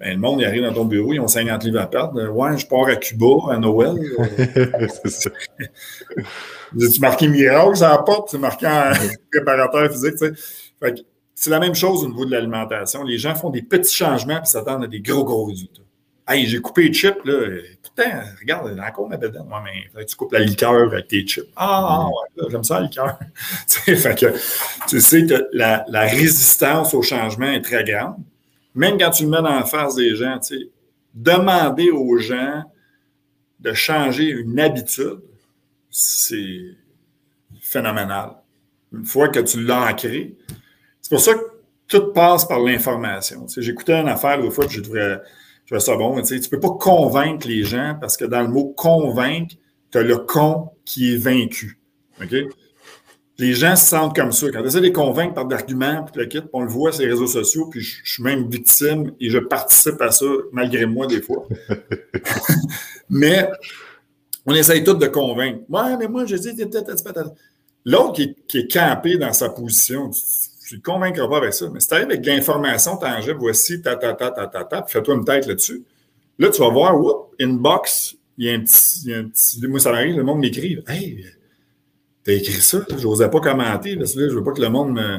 Speaker 1: Ben, le monde, il arrive dans ton bureau, ils ont 50 livres à perdre. Ouais, je pars à Cuba à Noël. c'est ça. tu marqué miracle ça la porte, c'est marqué en préparateur physique. c'est la même chose au niveau de l'alimentation. Les gens font des petits changements puis s'attendent à des gros, gros résultats. Hey, j'ai coupé les chips, là. Putain, regarde, encore ma. Moi, mais tu coupes la liqueur avec tes chips. Ah, ouais, j'aime ça, la liqueur. fait que, tu sais que la, la résistance au changement est très grande même quand tu le mets la face des gens, tu sais, demander aux gens de changer une habitude, c'est phénoménal. Une fois que tu l'as ancré, c'est pour ça que tout passe par l'information. Tu sais, J'écoutais une affaire l'autre fois, puis je trouvais, ça bon. Tu ne peux pas convaincre les gens parce que dans le mot convaincre, tu as le con qui est vaincu. OK? Les gens se sentent comme ça. Quand tu essaies de les convaincre par d'arguments, puis le kit, on le voit sur les réseaux sociaux, puis je, suis même victime et je participe à ça malgré moi des fois. mais on essaye tous de convaincre. Ouais, mais moi, je dis, l'autre qui, qui, est campé dans sa position, tu ne convaincras pas avec ça. Mais si tu arrives avec de l'information tangible, voici, ta, ta, ta, ta, ta, ta, fais-toi une tête là-dessus. Là, tu vas voir, whoop, inbox, il y a un petit, il y a un petit moi, ça m'arrive, le monde m'écrit, hey, T'as écrit ça, je n'osais pas commenter parce que là, je veux pas que le monde me.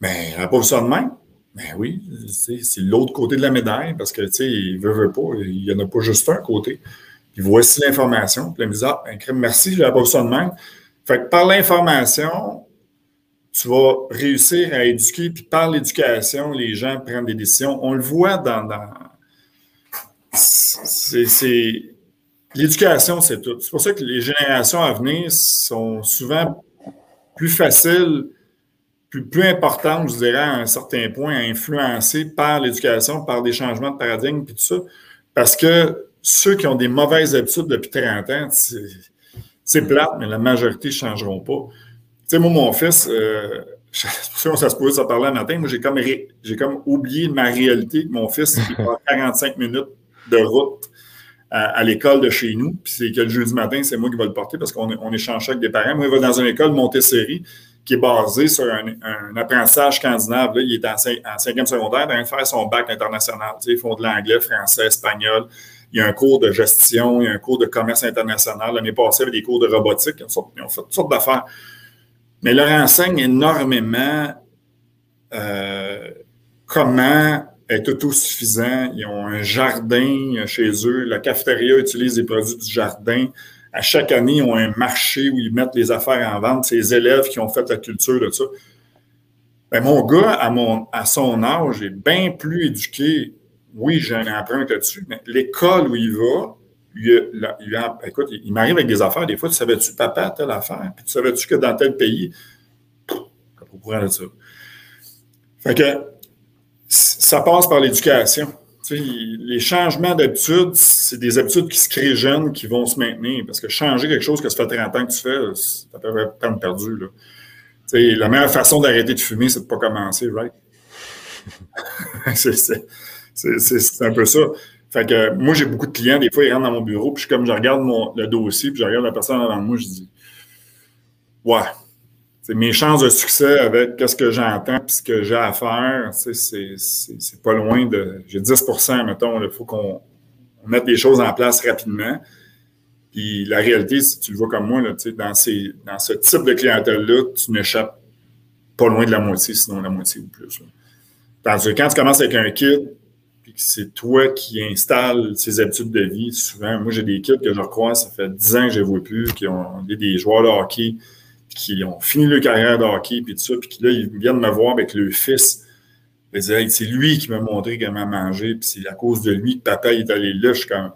Speaker 1: Mais ben, pas de même. Ben oui, c'est l'autre côté de la médaille parce que, tu sais, il veut, veut pas, il n'y en a pas juste un côté. Puis voici l'information. Puis me dit, ah, ben, merci, je pas de même. Fait que par l'information, tu vas réussir à éduquer, puis par l'éducation, les gens prennent des décisions. On le voit dans. dans... C'est L'éducation, c'est tout. C'est pour ça que les générations à venir sont souvent plus faciles, plus, plus importantes, je dirais, à un certain point, à influencer par l'éducation, par des changements de paradigme, puis tout ça. Parce que ceux qui ont des mauvaises habitudes depuis 30 ans, c'est plate, mais la majorité ne changeront pas. Tu sais, moi, mon fils, euh, ça se pouvait ça un matin, moi, j'ai comme, comme oublié ma réalité. Mon fils, il a 45 minutes de route à, l'école de chez nous. Puis c'est que le jeudi matin, c'est moi qui vais le porter parce qu'on on échange avec des parents. Moi, il va dans une école Montessori qui est basée sur un, apprentissage scandinave. Il est en, cinquième secondaire, il faire son bac international. Ils font de l'anglais, français, espagnol. Il y a un cours de gestion, il y a un cours de commerce international. L'année passée, il y avait des cours de robotique. Ils ont, fait toutes sortes d'affaires. Mais leur enseigne énormément euh, comment est autosuffisant. Ils ont un jardin chez eux. La cafétéria utilise des produits du jardin. À chaque année, ils ont un marché où ils mettent les affaires en vente. C'est les élèves qui ont fait la culture de ça. Ben, mon gars, à, mon, à son âge, est bien plus éduqué. Oui, j'ai un empreinte là-dessus, mais l'école où il va, il, écoute, il, m'arrive avec des affaires. Des fois, tu savais-tu, papa, telle affaire? Puis tu savais-tu que dans tel pays, au courant de ça. Fait que ça passe par l'éducation. les changements d'habitude, c'est des habitudes qui se créent jeunes, qui vont se maintenir. Parce que changer quelque chose que ça fait 30 ans que tu fais, ça peut être temps perdu. La meilleure façon d'arrêter de fumer, c'est de ne pas commencer, right? c'est un peu ça. Fait que moi, j'ai beaucoup de clients, des fois, ils rentrent dans mon bureau, puis comme je regarde mon, le dossier, puis je regarde la personne devant moi, je dis Ouais, mes chances de succès avec qu'est-ce que j'entends puis ce que j'ai à faire, c'est pas loin de. J'ai 10% mettons, il faut qu'on mette des choses en place rapidement. Puis la réalité, si tu le vois comme moi, là, dans, ces, dans ce type de clientèle-là, tu n'échappes pas loin de la moitié, sinon la moitié ou plus. Parce que quand tu commences avec un kit, puis que c'est toi qui installes ces habitudes de vie, souvent, moi j'ai des kits que je recroise, ça fait 10 ans que je ne vois plus, qui ont des joueurs de hockey qui ont fini leur carrière de hockey, puis tout ça, puis là, ils viennent me voir avec le fils. Ils disent, c'est lui qui m'a montré comment manger, puis c'est à cause de lui que papa est allé là. Je suis comme,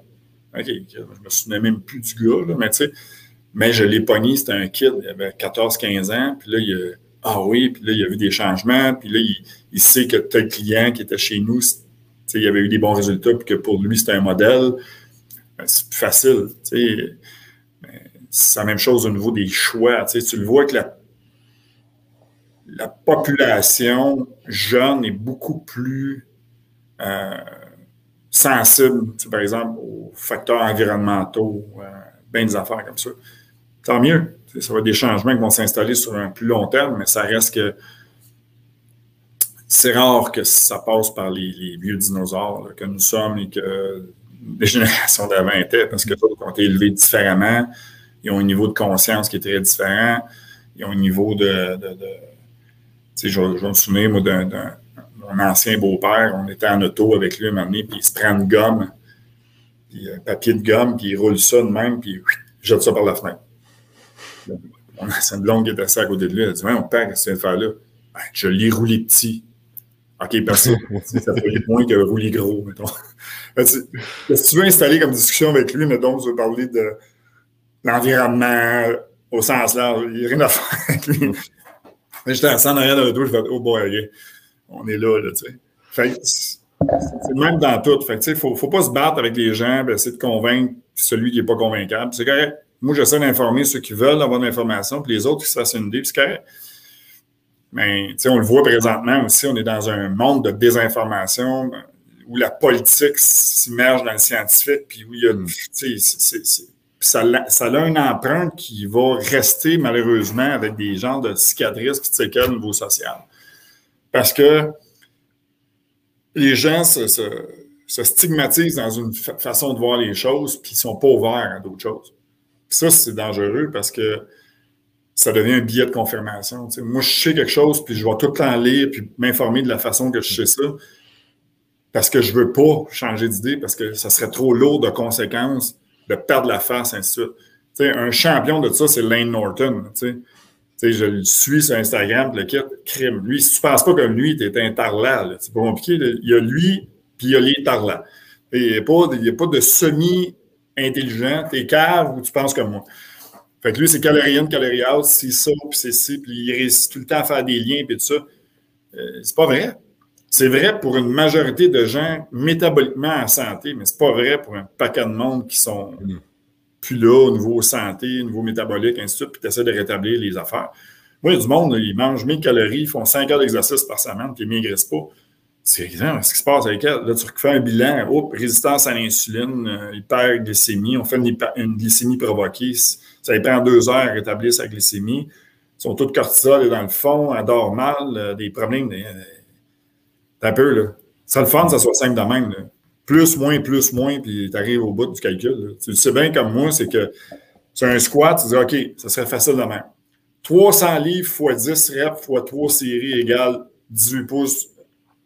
Speaker 1: OK, je me souvenais même plus du gars, là, mais tu sais, mais je l'ai pogné, c'était un kid, il avait 14-15 ans, puis là, il a, ah oui, puis là, il a vu des changements, puis là, il, sait que tel client qui était chez nous, il avait eu des bons résultats, puis que pour lui, c'était un modèle. Ben, c'est plus facile, tu sais c'est la même chose au niveau des choix. Tu, le vois que la, la population jeune est beaucoup plus euh, sensible, par exemple, aux facteurs environnementaux, euh, bien des affaires comme ça. tant mieux. Ça va être des changements qui vont s'installer sur un plus long terme, mais ça reste que c'est rare que ça passe par les, vieux dinosaures que nous sommes et que les générations d'avant étaient, parce que d'autres ont été élevés différemment, ils ont un niveau de conscience qui est très différent, ils ont un niveau de. tu sais, je, me souviens, moi, d'un mon ancien beau-père, on était en auto avec lui un moment donné, puis il se prend une gomme, puis un papier de gomme, puis il roule ça de même, puis il jette ça par la fenêtre. C'est une blonde qui était assise à côté de lui. Elle a dit Ouais, mon père, qu'est-ce que tu faire là? Ben, Je l'ai roulé petit. OK, personne. ça fait moins que rouler gros, mettons. si tu veux installer comme discussion avec lui, mettons, tu veux parler de l'environnement au sens large, il n'y a rien à faire avec lui. J'étais assis en arrière de l'auto, je fais Oh boy, on est là, là, tu sais. Fait c'est même dans tout. Fait tu sais, faut, faut pas se battre avec les gens, essayer de convaincre celui qui n'est pas convaincable. C'est correct. Moi, j'essaie d'informer ceux qui veulent avoir de l'information, puis les autres qui se fassent une idée, c'est correct. Mais on le voit présentement aussi, on est dans un monde de désinformation où la politique s'immerge dans le scientifique, puis où il y a. Mm. Ça, ça, a une empreinte qui va rester malheureusement avec des genres de cicatrices qui te au niveau social. Parce que les gens se, stigmatisent dans une façon de voir les choses, puis ils ne sont pas ouverts à d'autres choses. ça, c'est dangereux parce que ça devient un billet de confirmation. Moi, je sais quelque chose, puis je vais tout le temps lire, puis m'informer de la façon que je sais ça, parce que je ne veux pas changer d'idée, parce que ça serait trop lourd de conséquences de perdre la face, ainsi de suite. un champion de ça, c'est Lane Norton. je le suis sur Instagram, le kit, crime. Lui, si tu ne penses pas comme lui, tu es un tarlat. C'est pas compliqué. Il y a lui, puis il y a les tarlats. Il n'y a, a, pas de semi-intelligent. Tu es cave ou tu penses comme moi. Fait que lui, c'est calorie in, calorie out, c'est ça, puis c'est ci, puis il réussit tout le temps à faire des liens, puis tout ça. Euh, c'est pas vrai. C'est vrai pour une majorité de gens métaboliquement en santé, mais c'est pas vrai pour un paquet de monde qui sont mm. plus là au niveau santé, au niveau métabolique, ainsi de suite, puis tu essaies de rétablir les affaires. Moi, il y a du monde, ils mangent 1000 calories, ils font 5 heures d'exercice par semaine, puis ils ne maigrissent pas. C'est ce qui se passe avec elle. Là, tu refais un bilan, oh, résistance à l'insuline, euh, hyperglycémie, on fait une, une glycémie provoquée ça lui prend deux heures à rétablir sa glycémie. Ils sont tous cortisol dans le fond, elle dort mal, euh, des problèmes. Euh, t'as peu, là. Ça le fun, ça soit simple de même. Plus, moins, plus, moins, puis tu arrives au bout du calcul. Tu le sais bien comme moi, c'est que c'est un squat, tu dis OK, ça serait facile de même. 300 livres x 10 reps x 3 séries égale 18 pouces,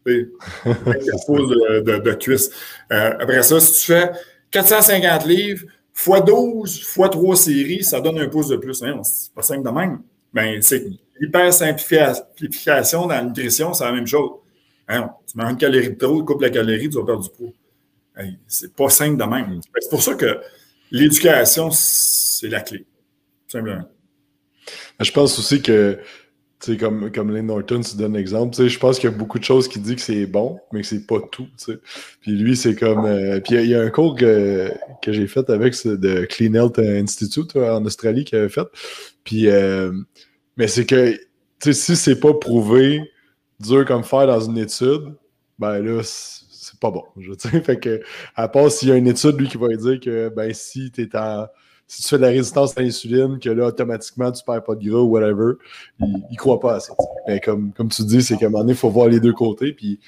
Speaker 1: 18 pouces de, de, cuisse. Euh, après ça, si tu fais 450 livres, fois 12 fois 3 séries, ça donne un pouce de plus. c'est pas simple de même. Ben, c'est hyper simplification dans la nutrition, c'est la même chose. Tu manges une calorie de trop, tu coupes la calorie, tu vas perdre du poids. c'est pas simple de même. C'est pour ça que l'éducation, c'est la clé. Simplement.
Speaker 3: Je pense aussi que comme, comme Lynn Norton, tu donnes l'exemple. Je pense qu'il y a beaucoup de choses qui disent que c'est bon, mais que c'est pas tout. Puis lui, c'est comme. Euh, puis il y, a un cours que, que j'ai fait avec de Clean Health Institute en Australie qui avait fait. Puis, euh, mais c'est que si c'est pas prouvé dur comme faire dans une étude, ben là, c'est pas bon. Je, fait que, à part s'il y a une étude, lui, qui va dire que ben si tu en si tu fais de la résistance à l'insuline, que là, automatiquement, tu perds pas de gras ou whatever, il, ne croit pas à ça. Mais comme, comme tu dis, c'est qu'à un moment donné, il faut voir les deux côtés, puis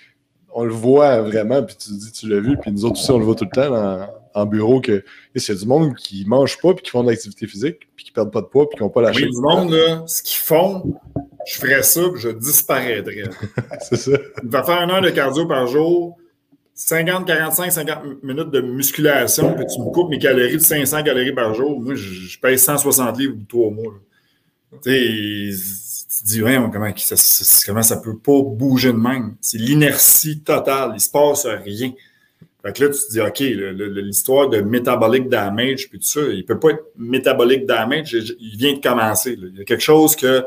Speaker 3: on le voit vraiment, puis tu dis, tu l'as vu, puis nous autres aussi, on le voit tout le temps en, bureau, que il y a du monde qui mange pas, puis qui font de l'activité physique, puis qui perdent pas de poids, puis qui n'ont pas la
Speaker 1: oui, du monde, là, ce qu'ils font, je ferais ça, puis je disparaîtrais.
Speaker 3: c'est ça.
Speaker 1: Il va faire une heure de cardio par jour, 50, 45, 50 minutes de musculation, puis tu me coupes mes calories de 500 calories par jour. Moi, je, je paye 160 livres ou trois mois. Tu te dis, ouais, comment, ça, comment ça peut pas bouger de même? C'est l'inertie totale. Il se passe rien. Fait que là, tu te dis, OK, l'histoire de metabolic damage, puis tout ça, il peut pas être metabolic damage, il vient de commencer. Il y a quelque chose que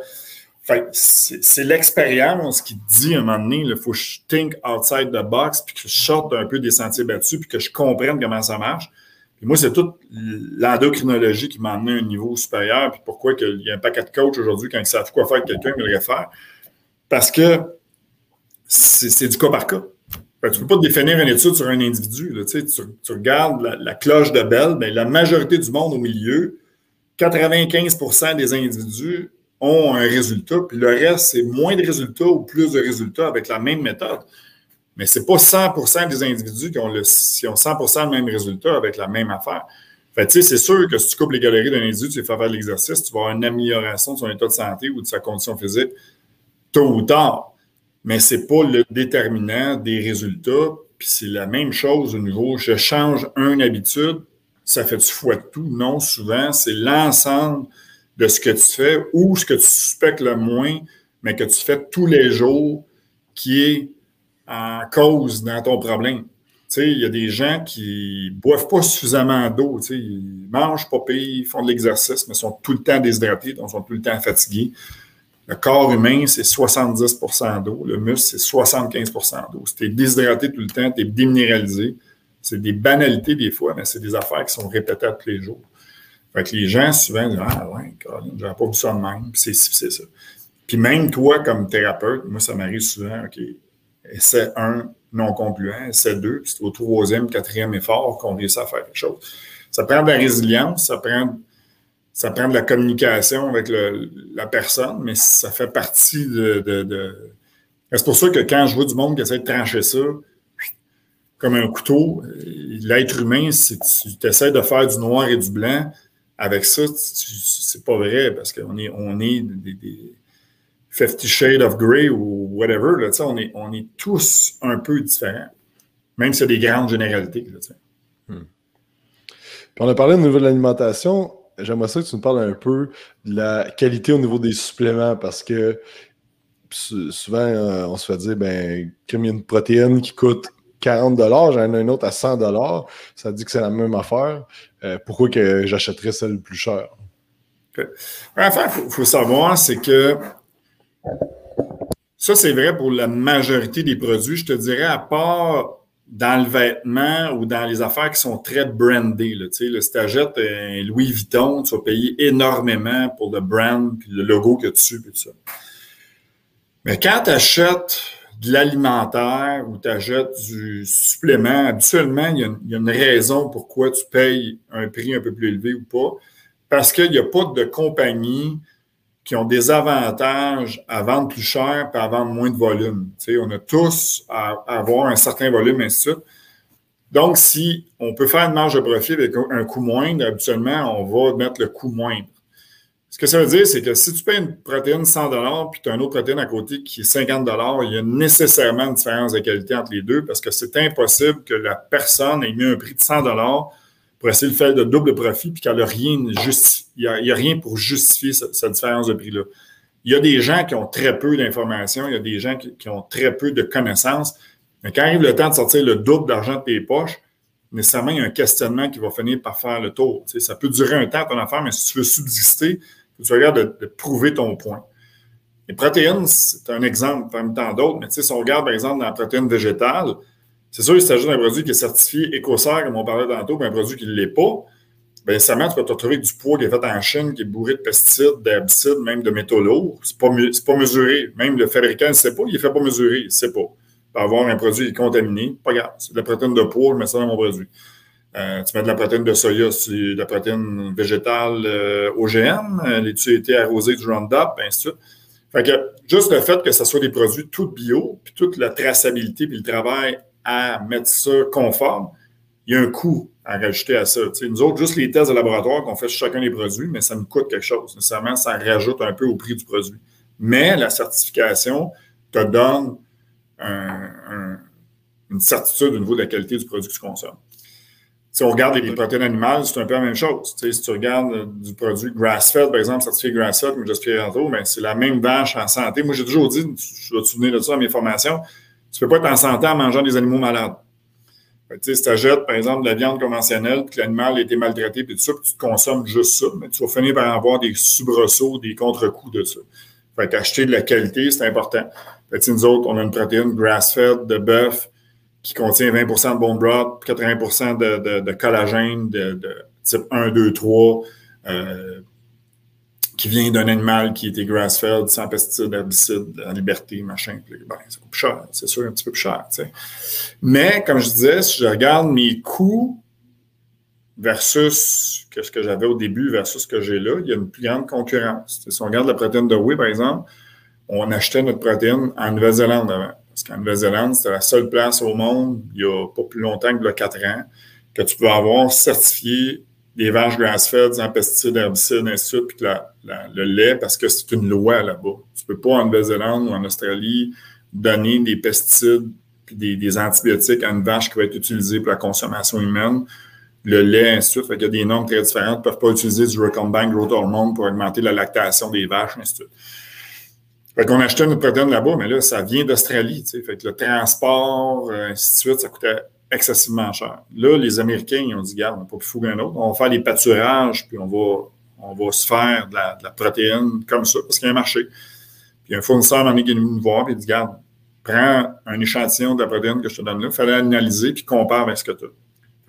Speaker 1: c'est l'expérience qui dit à un moment donné, il faut que je think outside the box, puis que je sorte un peu des sentiers battus, puis que je comprenne comment ça marche. Puis moi, c'est toute l'endocrinologie qui m'a amené à un niveau supérieur, puis pourquoi il y a un paquet de coachs aujourd'hui, quand ils savent quoi faire avec quelqu'un, ils le faire. Parce que c'est du cas par cas. tu ne peux pas définir une étude sur un individu. tu, regardes la, cloche de Bell, mais la majorité du monde au milieu 95% des individus ont un résultat, puis le reste, c'est moins de résultats ou plus de résultats avec la même méthode. Mais ce n'est pas 100% des individus qui ont, le, qui ont 100 le même résultat avec la même affaire. Fait c'est sûr que si tu coupes les calories d'un individu, tu fais faire de l'exercice, tu vas avoir une amélioration de son état de santé ou de sa condition physique tôt ou tard. Mais ce n'est pas le déterminant des résultats. Puis c'est la même chose au niveau, je change une habitude, ça fait du fois tout? Non, souvent, c'est l'ensemble de ce que tu fais ou ce que tu suspectes le moins, mais que tu fais tous les jours qui est en cause dans ton problème. Tu sais, il y a des gens qui boivent pas suffisamment d'eau. Tu sais, ils mangent pas pire, ils font de l'exercice, mais sont tout le temps déshydratés, donc sont tout le temps fatigués. Le corps humain, c'est 70% d'eau. Le muscle, c'est 75% d'eau. Si tu es déshydraté tout le temps, tu es déminéralisé. C'est des banalités des fois, mais c'est des affaires qui sont répétées tous les jours. Fait que les gens, souvent, disent Ah ouais, j'aurais pas vu ça de même. Puis c'est ça. Puis même toi, comme thérapeute, moi, ça m'arrive souvent, OK, essai un non concluant, essai deux, puis c'est au troisième, quatrième effort qu'on réussit à faire quelque chose. Ça prend de la résilience, ça prend, ça prend de la communication avec la personne, mais ça fait partie de. C'est pour ça que quand je vois du monde qui essaie de trancher ça, comme un couteau, l'être humain, si tu essaies de faire du noir et du blanc, avec ça, c'est pas vrai parce qu'on est, on est des, des Fifty Shades of Grey ou whatever, là, on, est, on est tous un peu différents, même s'il y a des grandes généralités. Là, hmm.
Speaker 3: Puis on a parlé au niveau de l'alimentation. J'aimerais ça que tu nous parles un peu de la qualité au niveau des suppléments parce que souvent, euh, on se fait dire, ben, comme il y a une protéine qui coûte 40 j'en ai une autre à 100 ça dit que c'est la même affaire. Euh, pourquoi que j'achèterais celle le plus cher?
Speaker 1: Enfin, il faut, savoir, c'est que ça, c'est vrai pour la majorité des produits. Je te dirais, à part dans le vêtement ou dans les affaires qui sont très brandées. Si tu achètes un Louis Vuitton, tu vas payer énormément pour le brand puis le logo que tu et tout ça. Mais quand tu achètes de l'alimentaire ou tu achètes du supplément, habituellement, il y, a une, raison pourquoi tu payes un prix un peu plus élevé ou pas. Parce qu'il n'y a pas de compagnie qui ont des avantages à vendre plus cher et à vendre moins de volume. On a tous à, avoir un certain volume, ainsi de suite. Donc, si on peut faire une marge de profit avec un coût moindre, habituellement, on va mettre le coût moindre. Ce que ça veut dire, c'est que si tu payes une protéine 100 puis tu as une autre protéine à côté qui est 50 il y a nécessairement une différence de qualité entre les deux parce que c'est impossible que la personne ait mis un prix de 100 pour essayer de faire de double profit puis qu'elle n'a rien il n'y a, rien pour justifier cette, différence de prix-là. Il y a des gens qui ont très peu d'informations, il y a des gens qui, qui, ont très peu de connaissances, mais quand arrive le temps de sortir le double d'argent de tes poches, nécessairement, il y a un questionnement qui va finir par faire le tour. ça peut durer un temps ton affaire, mais si tu veux subsister, tu regardes de, prouver ton point. Les protéines, c'est un exemple parmi tant d'autres, mais si on regarde, par exemple, dans la protéine végétale, c'est sûr, si tu ajoutes un produit qui est certifié écocert, comme on parlait tantôt, puis un produit qui ne l'est pas, bien, nécessairement, tu vas te retrouver du poids qui est fait en Chine, qui est bourré de pesticides, d'herbicides, même de métaux lourds. Ce n'est pas, mesuré. Même le fabricant ne sait pas, il ne fait pas mesurer, il ne sait pas. Il peut avoir un produit contaminé, pas grave. C'est de la protéine de poids, je mets ça dans mon produit. Euh, tu mets de la protéine de soya, c'est de la protéine végétale euh, OGM, euh, les été arrosées du Roundup, ainsi de suite. Fait que juste le fait que ce soit des produits tout bio, puis toute la traçabilité, puis le travail à mettre ça conforme, il y a un coût à rajouter à ça. nous autres, juste les tests de laboratoire qu'on fait sur chacun des produits, mais ça nous coûte quelque chose. Nécessairement, ça rajoute un peu au prix du produit. Mais la certification te donne une certitude au niveau de la qualité du produit que tu consommes. Si on regarde les protéines animales, c'est un peu la même chose. si tu regardes euh, du produit grass-fed, par exemple, certifié grass-fed, comme j'expliquais tantôt, mais c'est la même vache en santé. Moi, j'ai toujours dit, je vais te souvenir de ça dans mes formations, tu ne peux pas être en santé en mangeant des animaux malades. si tu achètes, par exemple, de la viande conventionnelle, que l'animal a été maltraité, puis tout ça, puis tu consommes juste ça, mais tu vas finir par avoir des soubresauts, des contre-coups de ça. Fait qu'acheter de la qualité, c'est important. Fait nous autres, on a une protéine grass-fed de bœuf, qui contient 20% de bone broth, 80% de, collagène de, type 1, 2, 3, qui vient d'un animal qui était grass-fed, sans pesticides, herbicides, en liberté, machin. Ben, ça plus cher, c'est sûr, un petit peu plus cher. Mais, comme je disais, si je regarde mes coûts versus ce que j'avais au début versus ce que j'ai là, il y a une plus grande concurrence. Si on regarde la protéine de whey, par exemple, on achetait notre protéine en Nouvelle-Zélande avant. Parce qu'en Nouvelle-Zélande, c'était la seule place au monde, il n'y a pas plus longtemps que le 4 ans, que tu peux avoir certifié des vaches grass-fed sans pesticides, herbicides, ainsi de suite, puis le lait, parce que c'est une loi là-bas. Tu ne peux pas en Nouvelle-Zélande ou en Australie donner des pesticides puis des, antibiotiques à une vache qui va être utilisée pour la consommation humaine. Le lait, ainsi de suite. il y a des normes très différentes. Ils ne peuvent pas utiliser du recombinant growth hormone pour augmenter la lactation des vaches, ainsi de suite. Fait qu'on achetait notre protéine là-bas, mais là, ça vient d'Australie. Fait que le transport, euh, ainsi de suite, ça coûtait excessivement cher. Là, les Américains, ils ont dit, garde, on n'a pas plus fou qu'un autre. On va faire des pâturages, puis on va, on va se faire de la, protéine comme ça, parce qu'il y a un marché. Puis un fournisseur qui est venu nous voir, il dit, garde, prends un échantillon de la protéine que je te donne là, il fallait analyser, puis compare avec ce que tu as.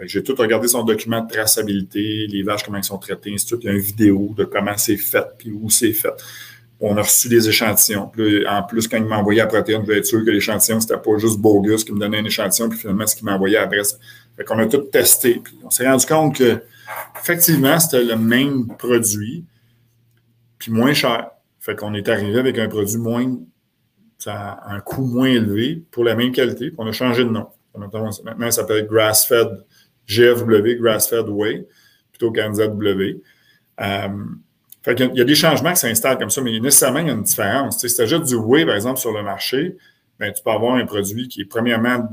Speaker 1: J'ai tout regardé son document de traçabilité, les vaches, comment elles sont traitées, ainsi de Il y a une vidéo de comment c'est fait, puis où c'est fait on a reçu des échantillons. en plus, quand il m'a envoyé la protéine, je voulais être sûr que l'échantillon, c'était pas juste bogus qui me donnait un échantillon, puis finalement, ce qu'il m'a envoyé après. Fait qu'on a tout testé. Puis on s'est rendu compte que, effectivement, c'était le même produit, puis moins cher. Fait qu'on est arrivé avec un produit moins, un coût moins élevé pour la même qualité, puis on a changé de nom. Maintenant, ça s'appelle Grass-Fed GFW, Grass-Fed Way, plutôt qu'un ZW. Il y a des changements qui s'installent comme ça, mais nécessairement, il y a une différence. si tu achètes du whey, par exemple, sur le marché, ben, tu peux avoir un produit qui est premièrement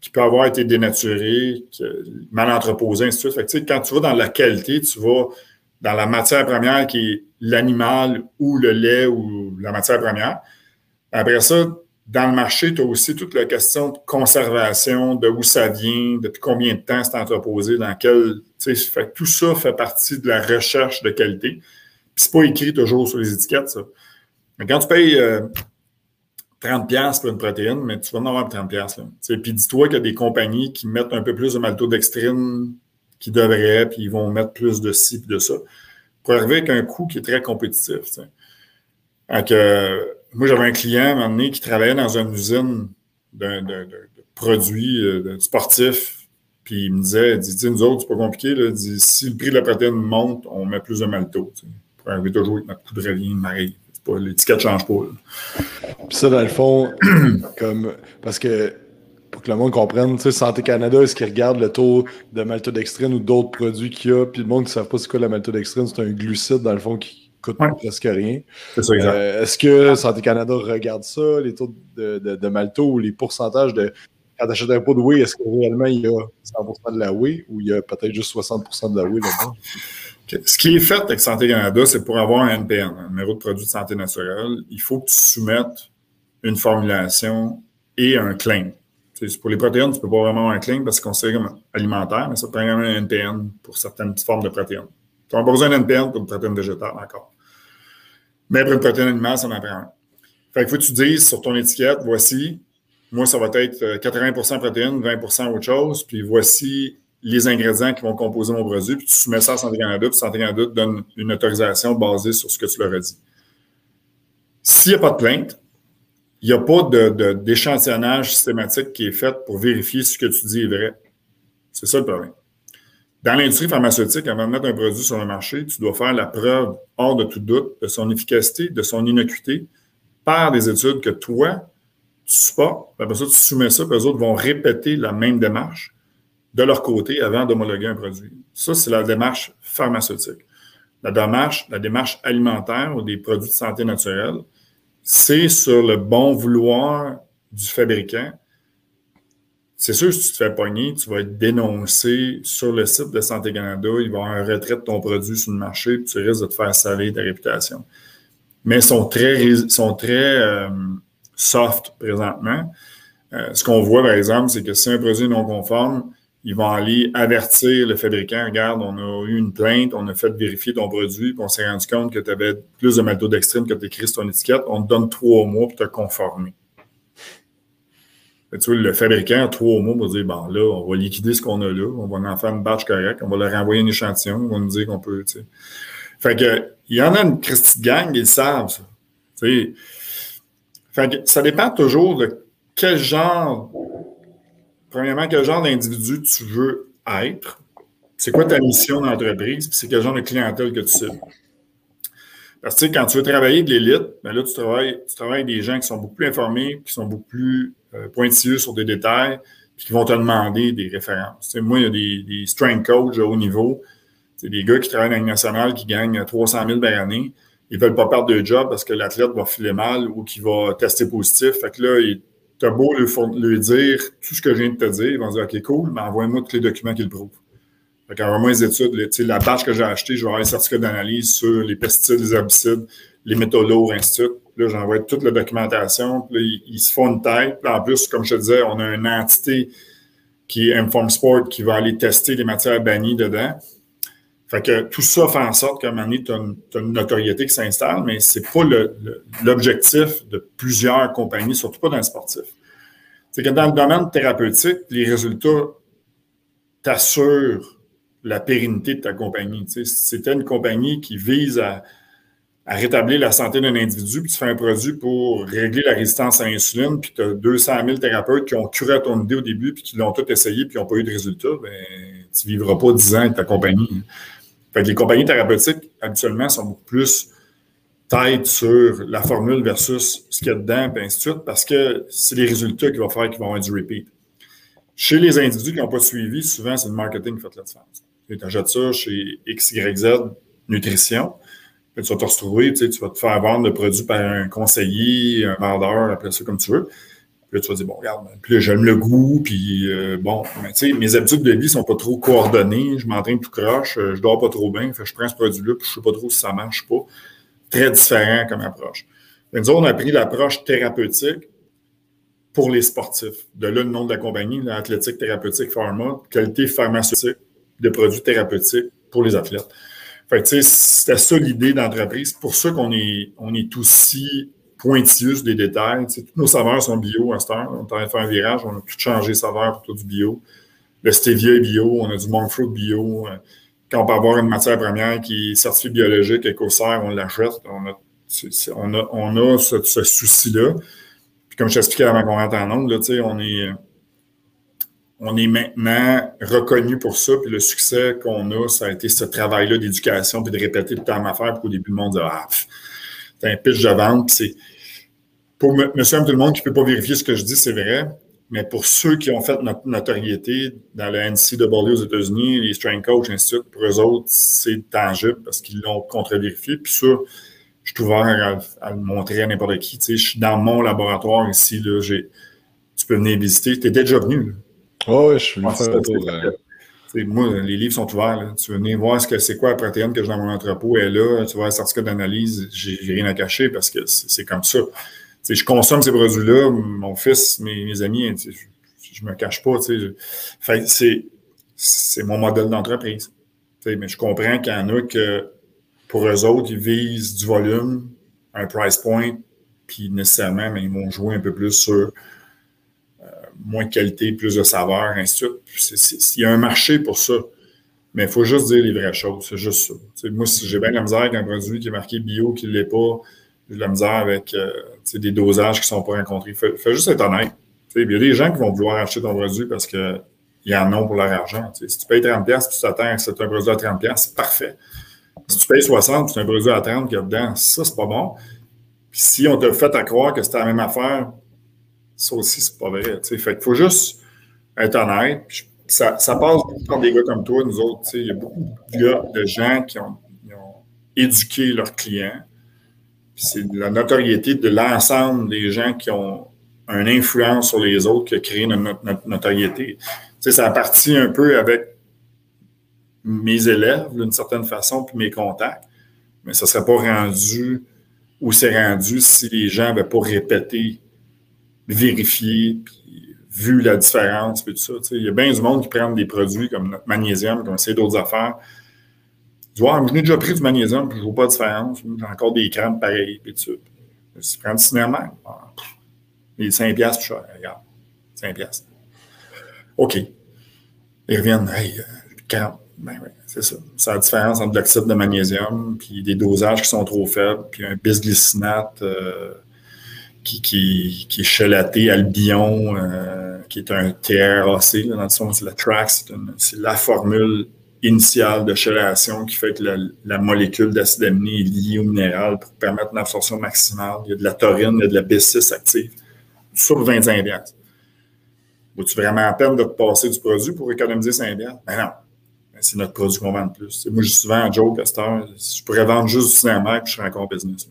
Speaker 1: qui peut avoir été dénaturé, mal entreposé, ainsi de suite. Quand tu vas dans la qualité, tu vas dans la matière première qui est l'animal ou le lait ou la matière première. Après ça, dans le marché, tu as aussi toute la question de conservation, de où ça vient, depuis combien de temps c'est entreposé, dans quel. Tout ça fait partie de la recherche de qualité c'est pas écrit toujours sur les étiquettes, ça. Mais quand tu payes 30$ euh, pour une protéine, mais tu vas en avoir 30$. Là. Puis dis-toi qu'il y a des compagnies qui mettent un peu plus de maltodextrine qu'ils devraient, puis ils vont mettre plus de ci et de ça, pour arriver avec un coût qui est très compétitif. Donc, euh, moi, j'avais un client à un moment donné qui travaillait dans une usine de, produits euh, sportifs, puis il me disait, il dit, nous autres, c'est pas compliqué, si le prix de la protéine monte, on met plus de malto arriver toujours avec notre coup de revient, Marie. L'étiquette ne change pas.
Speaker 3: Puis ça, dans le fond, comme parce que pour que le monde comprenne, Santé Canada, est-ce qu'ils regardent le taux de maltodextrine ou d'autres produits qu'il y a? Puis le monde ne sait pas c'est quoi la maltodextrine, c'est un glucide, dans le fond, qui coûte presque rien. Euh, est-ce que Santé Canada regarde ça, les taux de, de, malto ou les pourcentages de. Quand tu achètes un pot de whey, est-ce que réellement il y a 100% de la whey ou il y a peut-être juste 60% de la whey là-dedans?
Speaker 1: Ce qui est fait avec Santé Canada, c'est pour avoir un NPN, un numéro de produit de santé naturelle, il faut que tu soumettes une formulation et un claim. pour les protéines, tu ne peux pas vraiment avoir un claim parce que c'est considéré comme alimentaire, mais ça prend quand même un NPN pour certaines formes de protéines. Tu n'as pas besoin d'un NPN pour une protéine végétale encore. Mais pour une protéine animale, ça en prend un. Fait faut que tu dises sur ton étiquette, voici, moi, ça va être 80% euh, protéines, 20% autre chose, puis voici les ingrédients qui vont composer mon produit, puis tu soumets ça à Santé Canada, puis Santé Canada te donne une autorisation basée sur ce que tu leur as dit. S'il n'y a pas de plainte, il n'y a pas d'échantillonnage systématique qui est fait pour vérifier ce que tu dis est vrai. C'est ça le problème. Dans l'industrie pharmaceutique, avant de mettre un produit sur le marché, tu dois faire la preuve, hors de tout doute, de son efficacité, de son innocuité, par des études que toi, tu supportes. Après ça, tu soumets ça, puis les autres vont répéter la même démarche de leur côté avant d'homologuer un produit. Ça, c'est la démarche pharmaceutique. La démarche, la démarche alimentaire ou des produits de santé naturelle, c'est sur le bon vouloir du fabricant. C'est sûr, si tu te fais pogner, tu vas être dénoncé sur le site de Santé Canada, il va y avoir un retrait de ton produit sur le marché, puis tu risques de te faire saler ta réputation. Mais ils sont très, sont très euh, soft présentement. Euh, ce qu'on voit, par exemple, c'est que si un produit est non conforme, ils vont aller avertir le fabricant, regarde, on a eu une plainte, on a fait vérifier ton produit, puis on s'est rendu compte que tu avais plus de maltodextrine que tu écrit sur ton étiquette, on te donne trois mois pour te conformer. tu vois, le fabricant a trois mois pour dire, bon, là, on va liquider ce qu'on a là, on va en faire une batch correcte, on va leur renvoyer un échantillon, on va nous dire qu'on peut, tu sais. Fait que, il y en a une Christie gang, ils savent ça. Fait que ça dépend toujours de quel genre premièrement, quel genre d'individu tu veux être? c'est quoi ta mission d'entreprise, puis c'est quel genre de clientèle que tu cibles? Parce que quand tu veux travailler de l'élite, ben là, tu travailles, avec des gens qui sont beaucoup plus informés, qui sont beaucoup plus euh, pointilleux sur des détails, puis qui vont te demander des références. moi, il y a des, strength coachs à haut niveau. C'est des gars qui travaillent dans le national qui gagnent 300 000 par année. Ils veulent pas perdre de job parce que l'athlète va filer mal ou qu'il va tester positif. Fait que là, tu as beau lui, dire tout ce que je viens de te dire, ils vont dire OK, cool, mais envoie-moi tous les documents qui le prouvent. Fait qu'envoie-moi les études, la page que j'ai achetée, je vais avoir les certificats d'analyse sur les pesticides, les herbicides, les métaux lourds, ainsi de suite. Là, j'envoie toute la documentation. Puis là, ils, se font une tête. Puis en plus, comme je te disais, on a une entité qui est Inform Sport qui va aller tester les matières bannies dedans. Fait que tout ça fait en sorte qu'à un moment donné, tu as, une notoriété qui s'installe, mais c'est pas l'objectif de plusieurs compagnies, surtout pas dans le sportif. C'est que dans le domaine thérapeutique, les résultats t'assurent la pérennité de ta compagnie. Si c'était une compagnie qui vise à, rétablir la santé d'un individu, puis tu fais un produit pour régler la résistance à l'insuline, puis tu as 200 000 thérapeutes qui ont curé ton idée au début, puis qui l'ont tout essayé, puis qui n'ont pas eu de résultat, ben, tu ne vivras pas 10 ans avec ta compagnie. Les compagnies thérapeutiques, habituellement, sont beaucoup plus tête sur la formule versus ce qu'il y a dedans, et ainsi de suite, parce que c'est les résultats qui vont faire qu'ils vont avoir du repeat. Chez les individus qui n'ont pas suivi, souvent, c'est le marketing qui fait la différence. Tu achètes ça chez XYZ Nutrition, puis tu vas te retrouver, tu vas te faire vendre le produit par un conseiller, un vendeur, appelle ça comme tu veux. Puis là, tu vas dire, bon, regarde, puis j'aime le goût, puis euh, bon, tu sais, mes habitudes de vie sont pas trop coordonnées, je m'entraîne tout croche, euh, je dors pas trop bien, fait, je prends ce produit-là, puis je sais pas trop si ça marche pas. Très différent comme approche. nous autres, on a pris l'approche thérapeutique pour les sportifs. De là, le nom de la compagnie, l'Athlétique Thérapeutique Pharma, qualité pharmaceutique de produits thérapeutiques pour les athlètes. Fait sais, c'était ça l'idée d'entreprise. C'est pour ça qu'on est, on est aussi pointilleux des détails. toutes nos saveurs sont bio à cette heure. On est en train de faire un virage, on a tout changé saveur pour tout du bio. Le stevia est bio, on a du monk fruit bio. Euh, quand on peut avoir une matière première qui est certifiée biologique, écossaire, on l'achète. On a, on a, on a ce, souci-là. Puis comme je t'expliquais avant qu'on rentre en nombre, là, on est on est maintenant reconnu pour ça, puis le succès qu'on a, ça a été ce travail-là d'éducation, puis de répéter le temps ma affaire, puis au début, le monde dit Ah, c'est un pitch de vente, c'est. Pour monsieur tout le monde qui ne peut pas vérifier ce que je dis, c'est vrai, mais pour ceux qui ont fait notre notoriété dans le NCAA aux États-Unis, les Strength Coach, ainsi pour eux autres, c'est tangible parce qu'ils l'ont contre-vérifié. Puis ça, je suis ouvert à, le montrer à n'importe qui. Tu sais, je suis dans mon laboratoire ici, là, tu peux venir visiter. Tu es déjà venu. Là.
Speaker 3: Oh, je suis
Speaker 1: Moi, les livres sont ouverts. Tu veux venir voir ce que c'est quoi la protéine que j'ai dans mon entrepôt. Et là, tu vois, le certificat d'analyse, j'ai rien à cacher parce que c'est comme ça. je consomme ces produits-là. Mon fils, mes, amis, je, ne me cache pas. c'est mon modèle d'entreprise. Mais je comprends qu'il y en a que pour eux autres, ils visent du volume, un price point, puis nécessairement, mais ils vont jouer un peu plus sur moins de qualité, plus de saveur, ainsi de suite. Il y a un marché pour ça. Mais il faut juste dire les vraies choses. C'est juste ça. moi, j'ai bien la misère avec un produit qui est marqué bio, qui ne l'est pas, j'ai la misère avec euh, des dosages qui ne sont pas rencontrés. Fais, fais juste être honnête. il y a des gens qui vont vouloir acheter ton produit parce qu'ils en ont pour leur argent. si tu payes 30$, puis tu t'attends que c'est un produit à 30$, c'est parfait. Si tu payes 60$, c'est un produit à 30$ qu'il dedans, ça, c'est pas bon. Puis si on te fait à croire que c'était la même affaire, ça aussi, c'est pas vrai. Fait qu'il faut juste être honnête. ça, passe par des gars comme toi, nous autres. Il y a beaucoup de, gens qui ont, éduqué leurs clients. C'est la notoriété de l'ensemble des gens qui ont une influence sur les autres qui a créé notre, notoriété. ça a parti un peu avec mes élèves, d'une certaine façon, puis mes contacts. Mais ça ne serait pas rendu où c'est rendu si les gens n'avaient pas répété vérifier, puis vu la différence, puis tout ça. Il y a bien du monde qui prennent des produits comme notre magnésium, comme c'est d'autres affaires. Tu vois, je n'ai déjà pris du magnésium, puis je ne vois pas de différence. J'ai encore des crèmes pareilles, puis tout ça. Je prends du cinéma. Ah, les 5 piastres plus cher, regarde. 5 piastres. OK. Ils reviennent, hey, 40. Euh, ben oui, c'est ça. C'est la différence entre l'oxyde de magnésium, puis des dosages qui sont trop faibles, puis un bisglycinate. Euh, qui, est chelaté Albion, euh, qui est un TRAC, dans le sens, c'est la Trax, c'est la formule initiale de chelation qui fait que la, molécule d'acide aminé est liée au minéral pour permettre une absorption maximale. Il y a de la taurine, il y a de la B6 active. Sur 25 piastres. Vaut-tu vraiment la peine de passer du produit pour économiser 5 piastres? Ben non. Ben, c'est notre produit qu'on vend de plus. moi, je dis souvent à Joe Castor, je pourrais vendre juste du cinéma et je serais encore en business.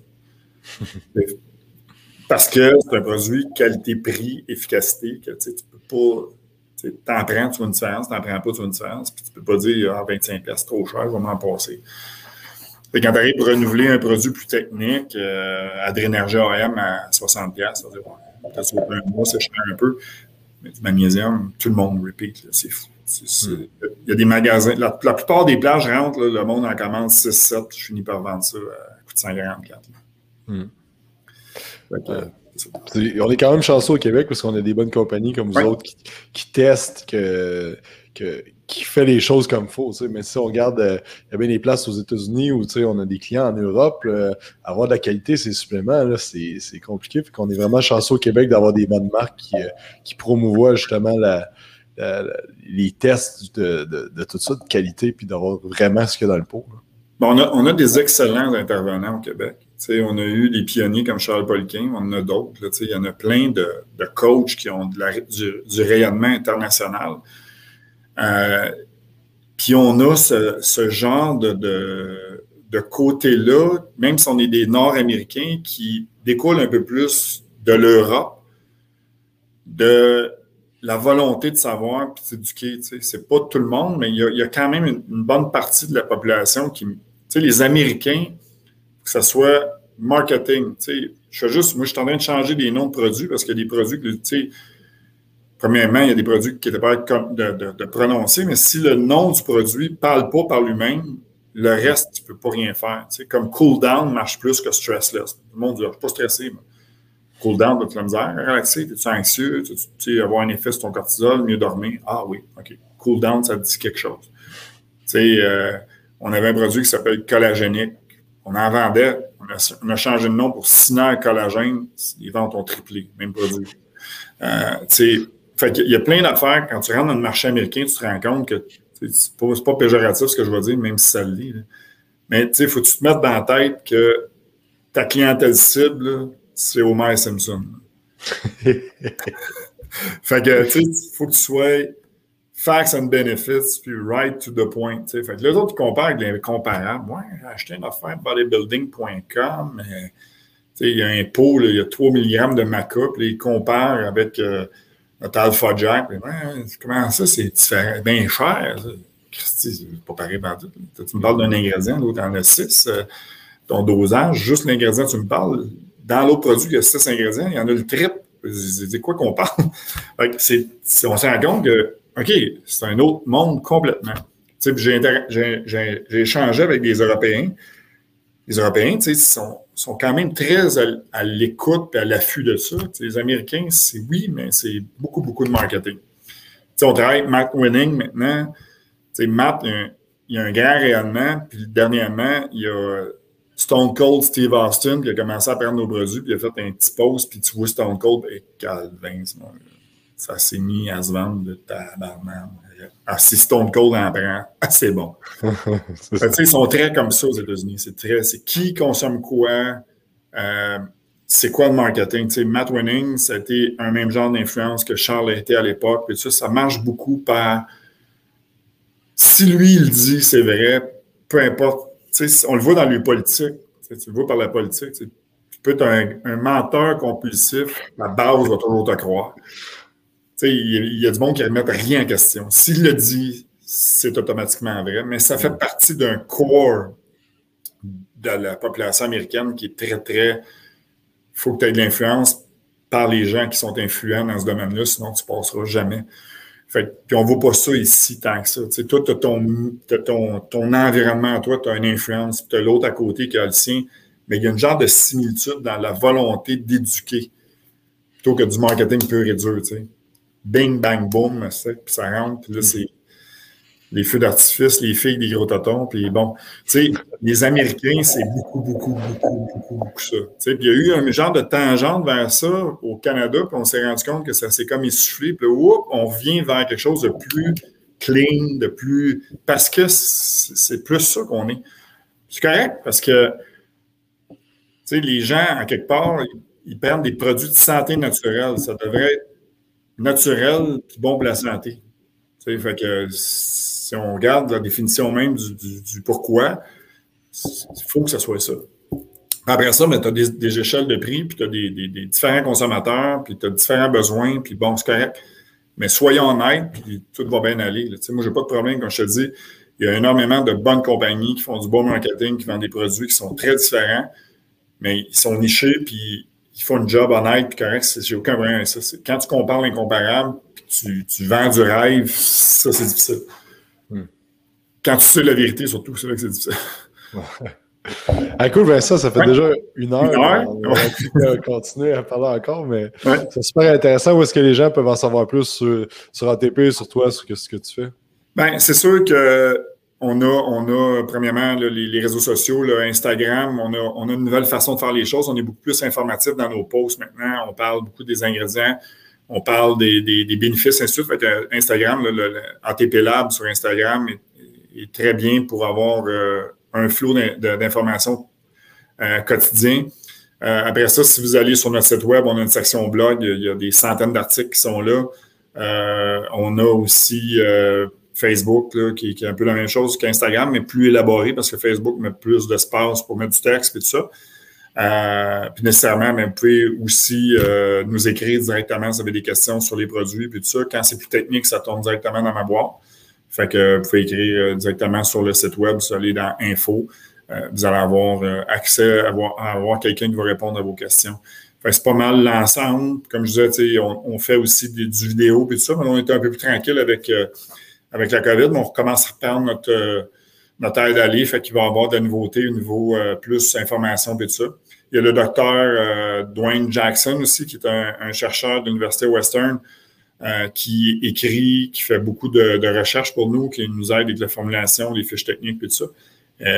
Speaker 1: Parce que c'est un produit qualité-prix, efficacité, que tu peux pas T'en prends, tu vois une différence, t'en prends pas, tu vois une différence. Puis tu peux pas dire, ah, 25 pièces trop cher, je vais m'en passer. Et quand tu arrives pour renouveler un produit plus technique, euh, Adrénergie AM à 60 pièces, ça veut dire, peut-être un mois, c'est cher un peu. Mais du magnésium, tout le monde repeat, c'est fou. Hmm. Il y a des magasins, la, plupart des plages rentrent, le monde en commande 6-7, je finis par vendre ça à coût de 144. Hmm.
Speaker 3: On est quand même chanceux au Québec parce qu'on a des bonnes compagnies comme vous autres qui, testent, que, qui fait les choses comme il faut. Mais si on regarde, euh, il y a bien des places aux États-Unis où on a des clients en Europe, avoir de la qualité, ces suppléments, c'est compliqué. Fait qu'on est vraiment chanceux au Québec d'avoir des bonnes marques qui, euh, qui promouvoient justement les tests de, tout ça, de qualité, puis d'avoir vraiment ce qu'il y a dans le pot.
Speaker 1: on, a, on a des excellents intervenants au Québec on a eu des pionniers comme Charles Polkin, on en a d'autres. Il y en a plein de, coachs qui ont du, rayonnement international. Euh, puis on a ce, genre de, de côté-là, même si on est des Nord-Américains, qui découlent un peu plus de l'Europe, de la volonté de savoir et s'éduquer. C'est pas tout le monde, mais il y a, quand même une, une, bonne partie de la population qui. Les Américains, que ce soit marketing. Je fais juste, moi, je suis en train de changer des noms de produits parce qu'il y a des produits que, tu sais, premièrement, il y a des produits qui étaient pas de, de, prononcer, mais si le nom du produit ne parle pas par lui-même, le reste, tu ne peux pas rien faire. Comme cool down marche plus que stressless. Le monde dit, je ne suis pas stressé. Mais cool down, de la misère, relaxer, tu es anxieux, tu avoir un effet sur ton cortisol, mieux dormir. Ah oui, OK. Cool down, ça dit quelque chose. Euh, on avait un produit qui s'appelle collagénique on en vendait. On a, changé de nom pour Sinair Collagène. Les ventes ont triplé, même produit. Euh, fait il y a plein d'affaires. Quand tu rentres dans le marché américain, tu te rends compte que c'est pas, pas péjoratif ce que je vais dire, même si ça le dit. Mais il faut que tu te mettes dans la tête que ta clientèle cible, c'est Homer Simpson. fait que, tu sais, il faut que tu sois facts and benefits, puis right to the point. Fait que les autres, comparent avec les comparables. Ouais, j'ai acheté une affaire bodybuilding.com, il y a un pot, il y a 3 mg de maca, puis ils comparent avec euh, notre Alpha Jack. comment ça, c'est différent? Bien cher. Christy, c'est pas pareil partout. Tu me parles d'un ingrédient, l'autre en a 6. Euh, ton dosage, juste l'ingrédient, tu me parles. Dans l'autre produit, il y a 6 ingrédients, il y en a le triple. C'est quoi qu'on parle? c'est, on se rend compte que OK, c'est un autre monde complètement. J'ai échangé avec des Européens. Les Européens, sont, sont quand même très à, l'écoute et à l'affût de ça. les Américains, c'est oui, mais c'est beaucoup, beaucoup de marketing. on travaille avec Matt Winning maintenant. Matt, il y a un grand rayonnement. Puis dernièrement, il y a Stone Cold Steve Austin qui a commencé à prendre nos produits, puis il a fait un petit pause, puis tu vois Stone Cold, et Calvin, ça s'est mis à se vendre de tabarnak. Ah, si Stone Cold en prend, c'est bon. ils sont très comme ça aux États-Unis. C'est très, c'est qui consomme quoi, euh, c'est quoi le marketing? sais, Matt Winning, ça a été un même genre d'influence que Charles a été à l'époque. ça, ça marche beaucoup par. Si lui, il dit, c'est vrai, peu importe. On le voit dans les politiques. Tu le vois par la politique. Tu peux être un, un menteur compulsif, la base va toujours te croire il y, a du monde qui ne remet rien en question. S'il le dit, c'est automatiquement vrai, mais ça fait partie d'un corps de la population américaine qui est très, très. Il faut que tu aies de l'influence par les gens qui sont influents dans ce domaine-là, sinon tu ne passeras jamais. Fait, puis on ne voit pas ça ici tant que ça. toi, tu as, ton, ton, environnement, toi, tu as une influence, tu as l'autre à côté qui a le sien, mais il y a une genre de similitude dans la volonté d'éduquer plutôt que du marketing pur et dur. Bing, bang, boom, puis ça rentre, puis là, mm-hmm. c'est les feux d'artifice, les filles des gros totons, puis bon, tu sais, les Américains, c'est beaucoup, beaucoup, beaucoup, beaucoup, beaucoup ça. Tu sais, puis il y a eu un genre de tangente vers ça au Canada, puis on s'est rendu compte que ça s'est comme essoufflé, puis là, on vient vers quelque chose de plus clean, de plus. Parce que c'est plus ça qu'on est. C'est correct parce que les gens, en quelque part, ils perdent des produits de santé naturelle. Ça devrait être naturel et bon pour la santé. que si on regarde la définition même du, pourquoi, il faut que ce soit ça. Après ça, tu as des, échelles de prix, puis tu as des, différents consommateurs, puis tu as différents besoins, puis bon, c'est correct. Mais soyons honnêtes, puis tout va bien aller. Moi, j'ai pas de problème quand je te dis, il y a énormément de bonnes compagnies qui font du bon marketing, qui vendent des produits qui sont très différents, mais ils sont nichés, puis ils font un job honnête, puis correct, j'ai aucun problème avec ça. Quand tu compares l'incomparable, tu, tu vends du rêve, ça, c'est difficile. Hmm. Quand tu sais la vérité, surtout, c'est là que c'est difficile.
Speaker 3: Ah, cool, Vincent, ça fait déjà une heure. Une heure? On va continuer à parler encore, mais c'est super intéressant. Où est-ce que les gens peuvent en savoir plus sur, sur ATP, sur toi, sur ce que tu fais?
Speaker 1: Bien, c'est sûr que on a, premièrement les, réseaux sociaux, Instagram, on a, une nouvelle façon de faire les choses. On est beaucoup plus informatif dans nos posts maintenant. On parle beaucoup des ingrédients, on parle des, des, bénéfices, ainsi de suite. Instagram, le, ATP Lab sur Instagram est, très bien pour avoir euh, un flot d'informations euh, quotidien. Euh, après ça, si vous allez sur notre site web, on a une section blog, il y a des centaines d'articles qui sont là. on a aussi Facebook, qui, est un peu la même chose qu'Instagram, mais plus élaboré parce que Facebook met plus d'espace pour mettre du texte et tout ça. Euh, puis nécessairement, mais vous pouvez aussi euh, nous écrire directement si vous avez des questions sur les produits puis tout ça. Quand c'est plus technique, ça tourne directement dans ma boîte. Fait que vous pouvez écrire euh, directement sur le site web, vous allez dans Info. vous allez avoir accès à avoir, quelqu'un qui va répondre à vos questions. C'est pas mal l'ensemble. Comme je disais, on, on fait aussi du vidéo et tout ça, mais on est un peu plus tranquille avec avec la COVID, on recommence à reprendre notre, euh, notre aide d'aller, fait qu'il va y avoir de nouveautés au niveau euh, plus information et tout ça. Il y a le docteur euh, Dwayne Jackson aussi, qui est un, chercheur de l'Université Western, qui écrit, qui fait beaucoup de, recherches pour nous, qui nous aide avec la formulation, les fiches techniques et tout ça.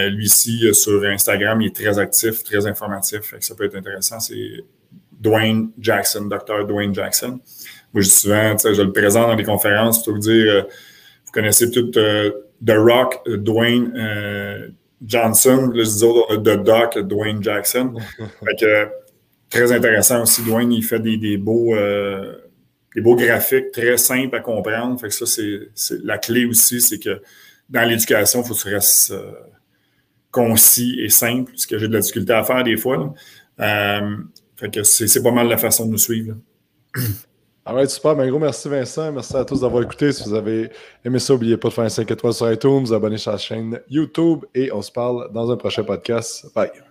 Speaker 1: lui ici, sur Instagram, il est très actif, très informatif, fait que ça peut être intéressant. C'est Dwayne Jackson, docteur Dwayne Jackson. Moi, je dis souvent, je le présente dans les conférences pour vous dire connaissez tout euh, The Rock, Dwayne euh, Johnson, les autres, The Doc, Dwayne Jackson. très intéressant aussi. Dwayne, il fait des, beaux, euh, des beaux graphiques très simples à comprendre. Fait que ça, c'est la clé aussi, c'est que dans l'éducation, il faut que tu restes concis et simple, ce que j'ai de la difficulté à faire des fois. fait que c'est pas mal la façon de nous suivre.
Speaker 3: Alright, super. Ben, gros merci Vincent. Merci à tous d'avoir écouté. Si vous avez aimé ça, n'oubliez pas de faire un 5 étoiles sur iTunes, vous abonner à la chaîne YouTube et on se parle dans un prochain podcast. Bye.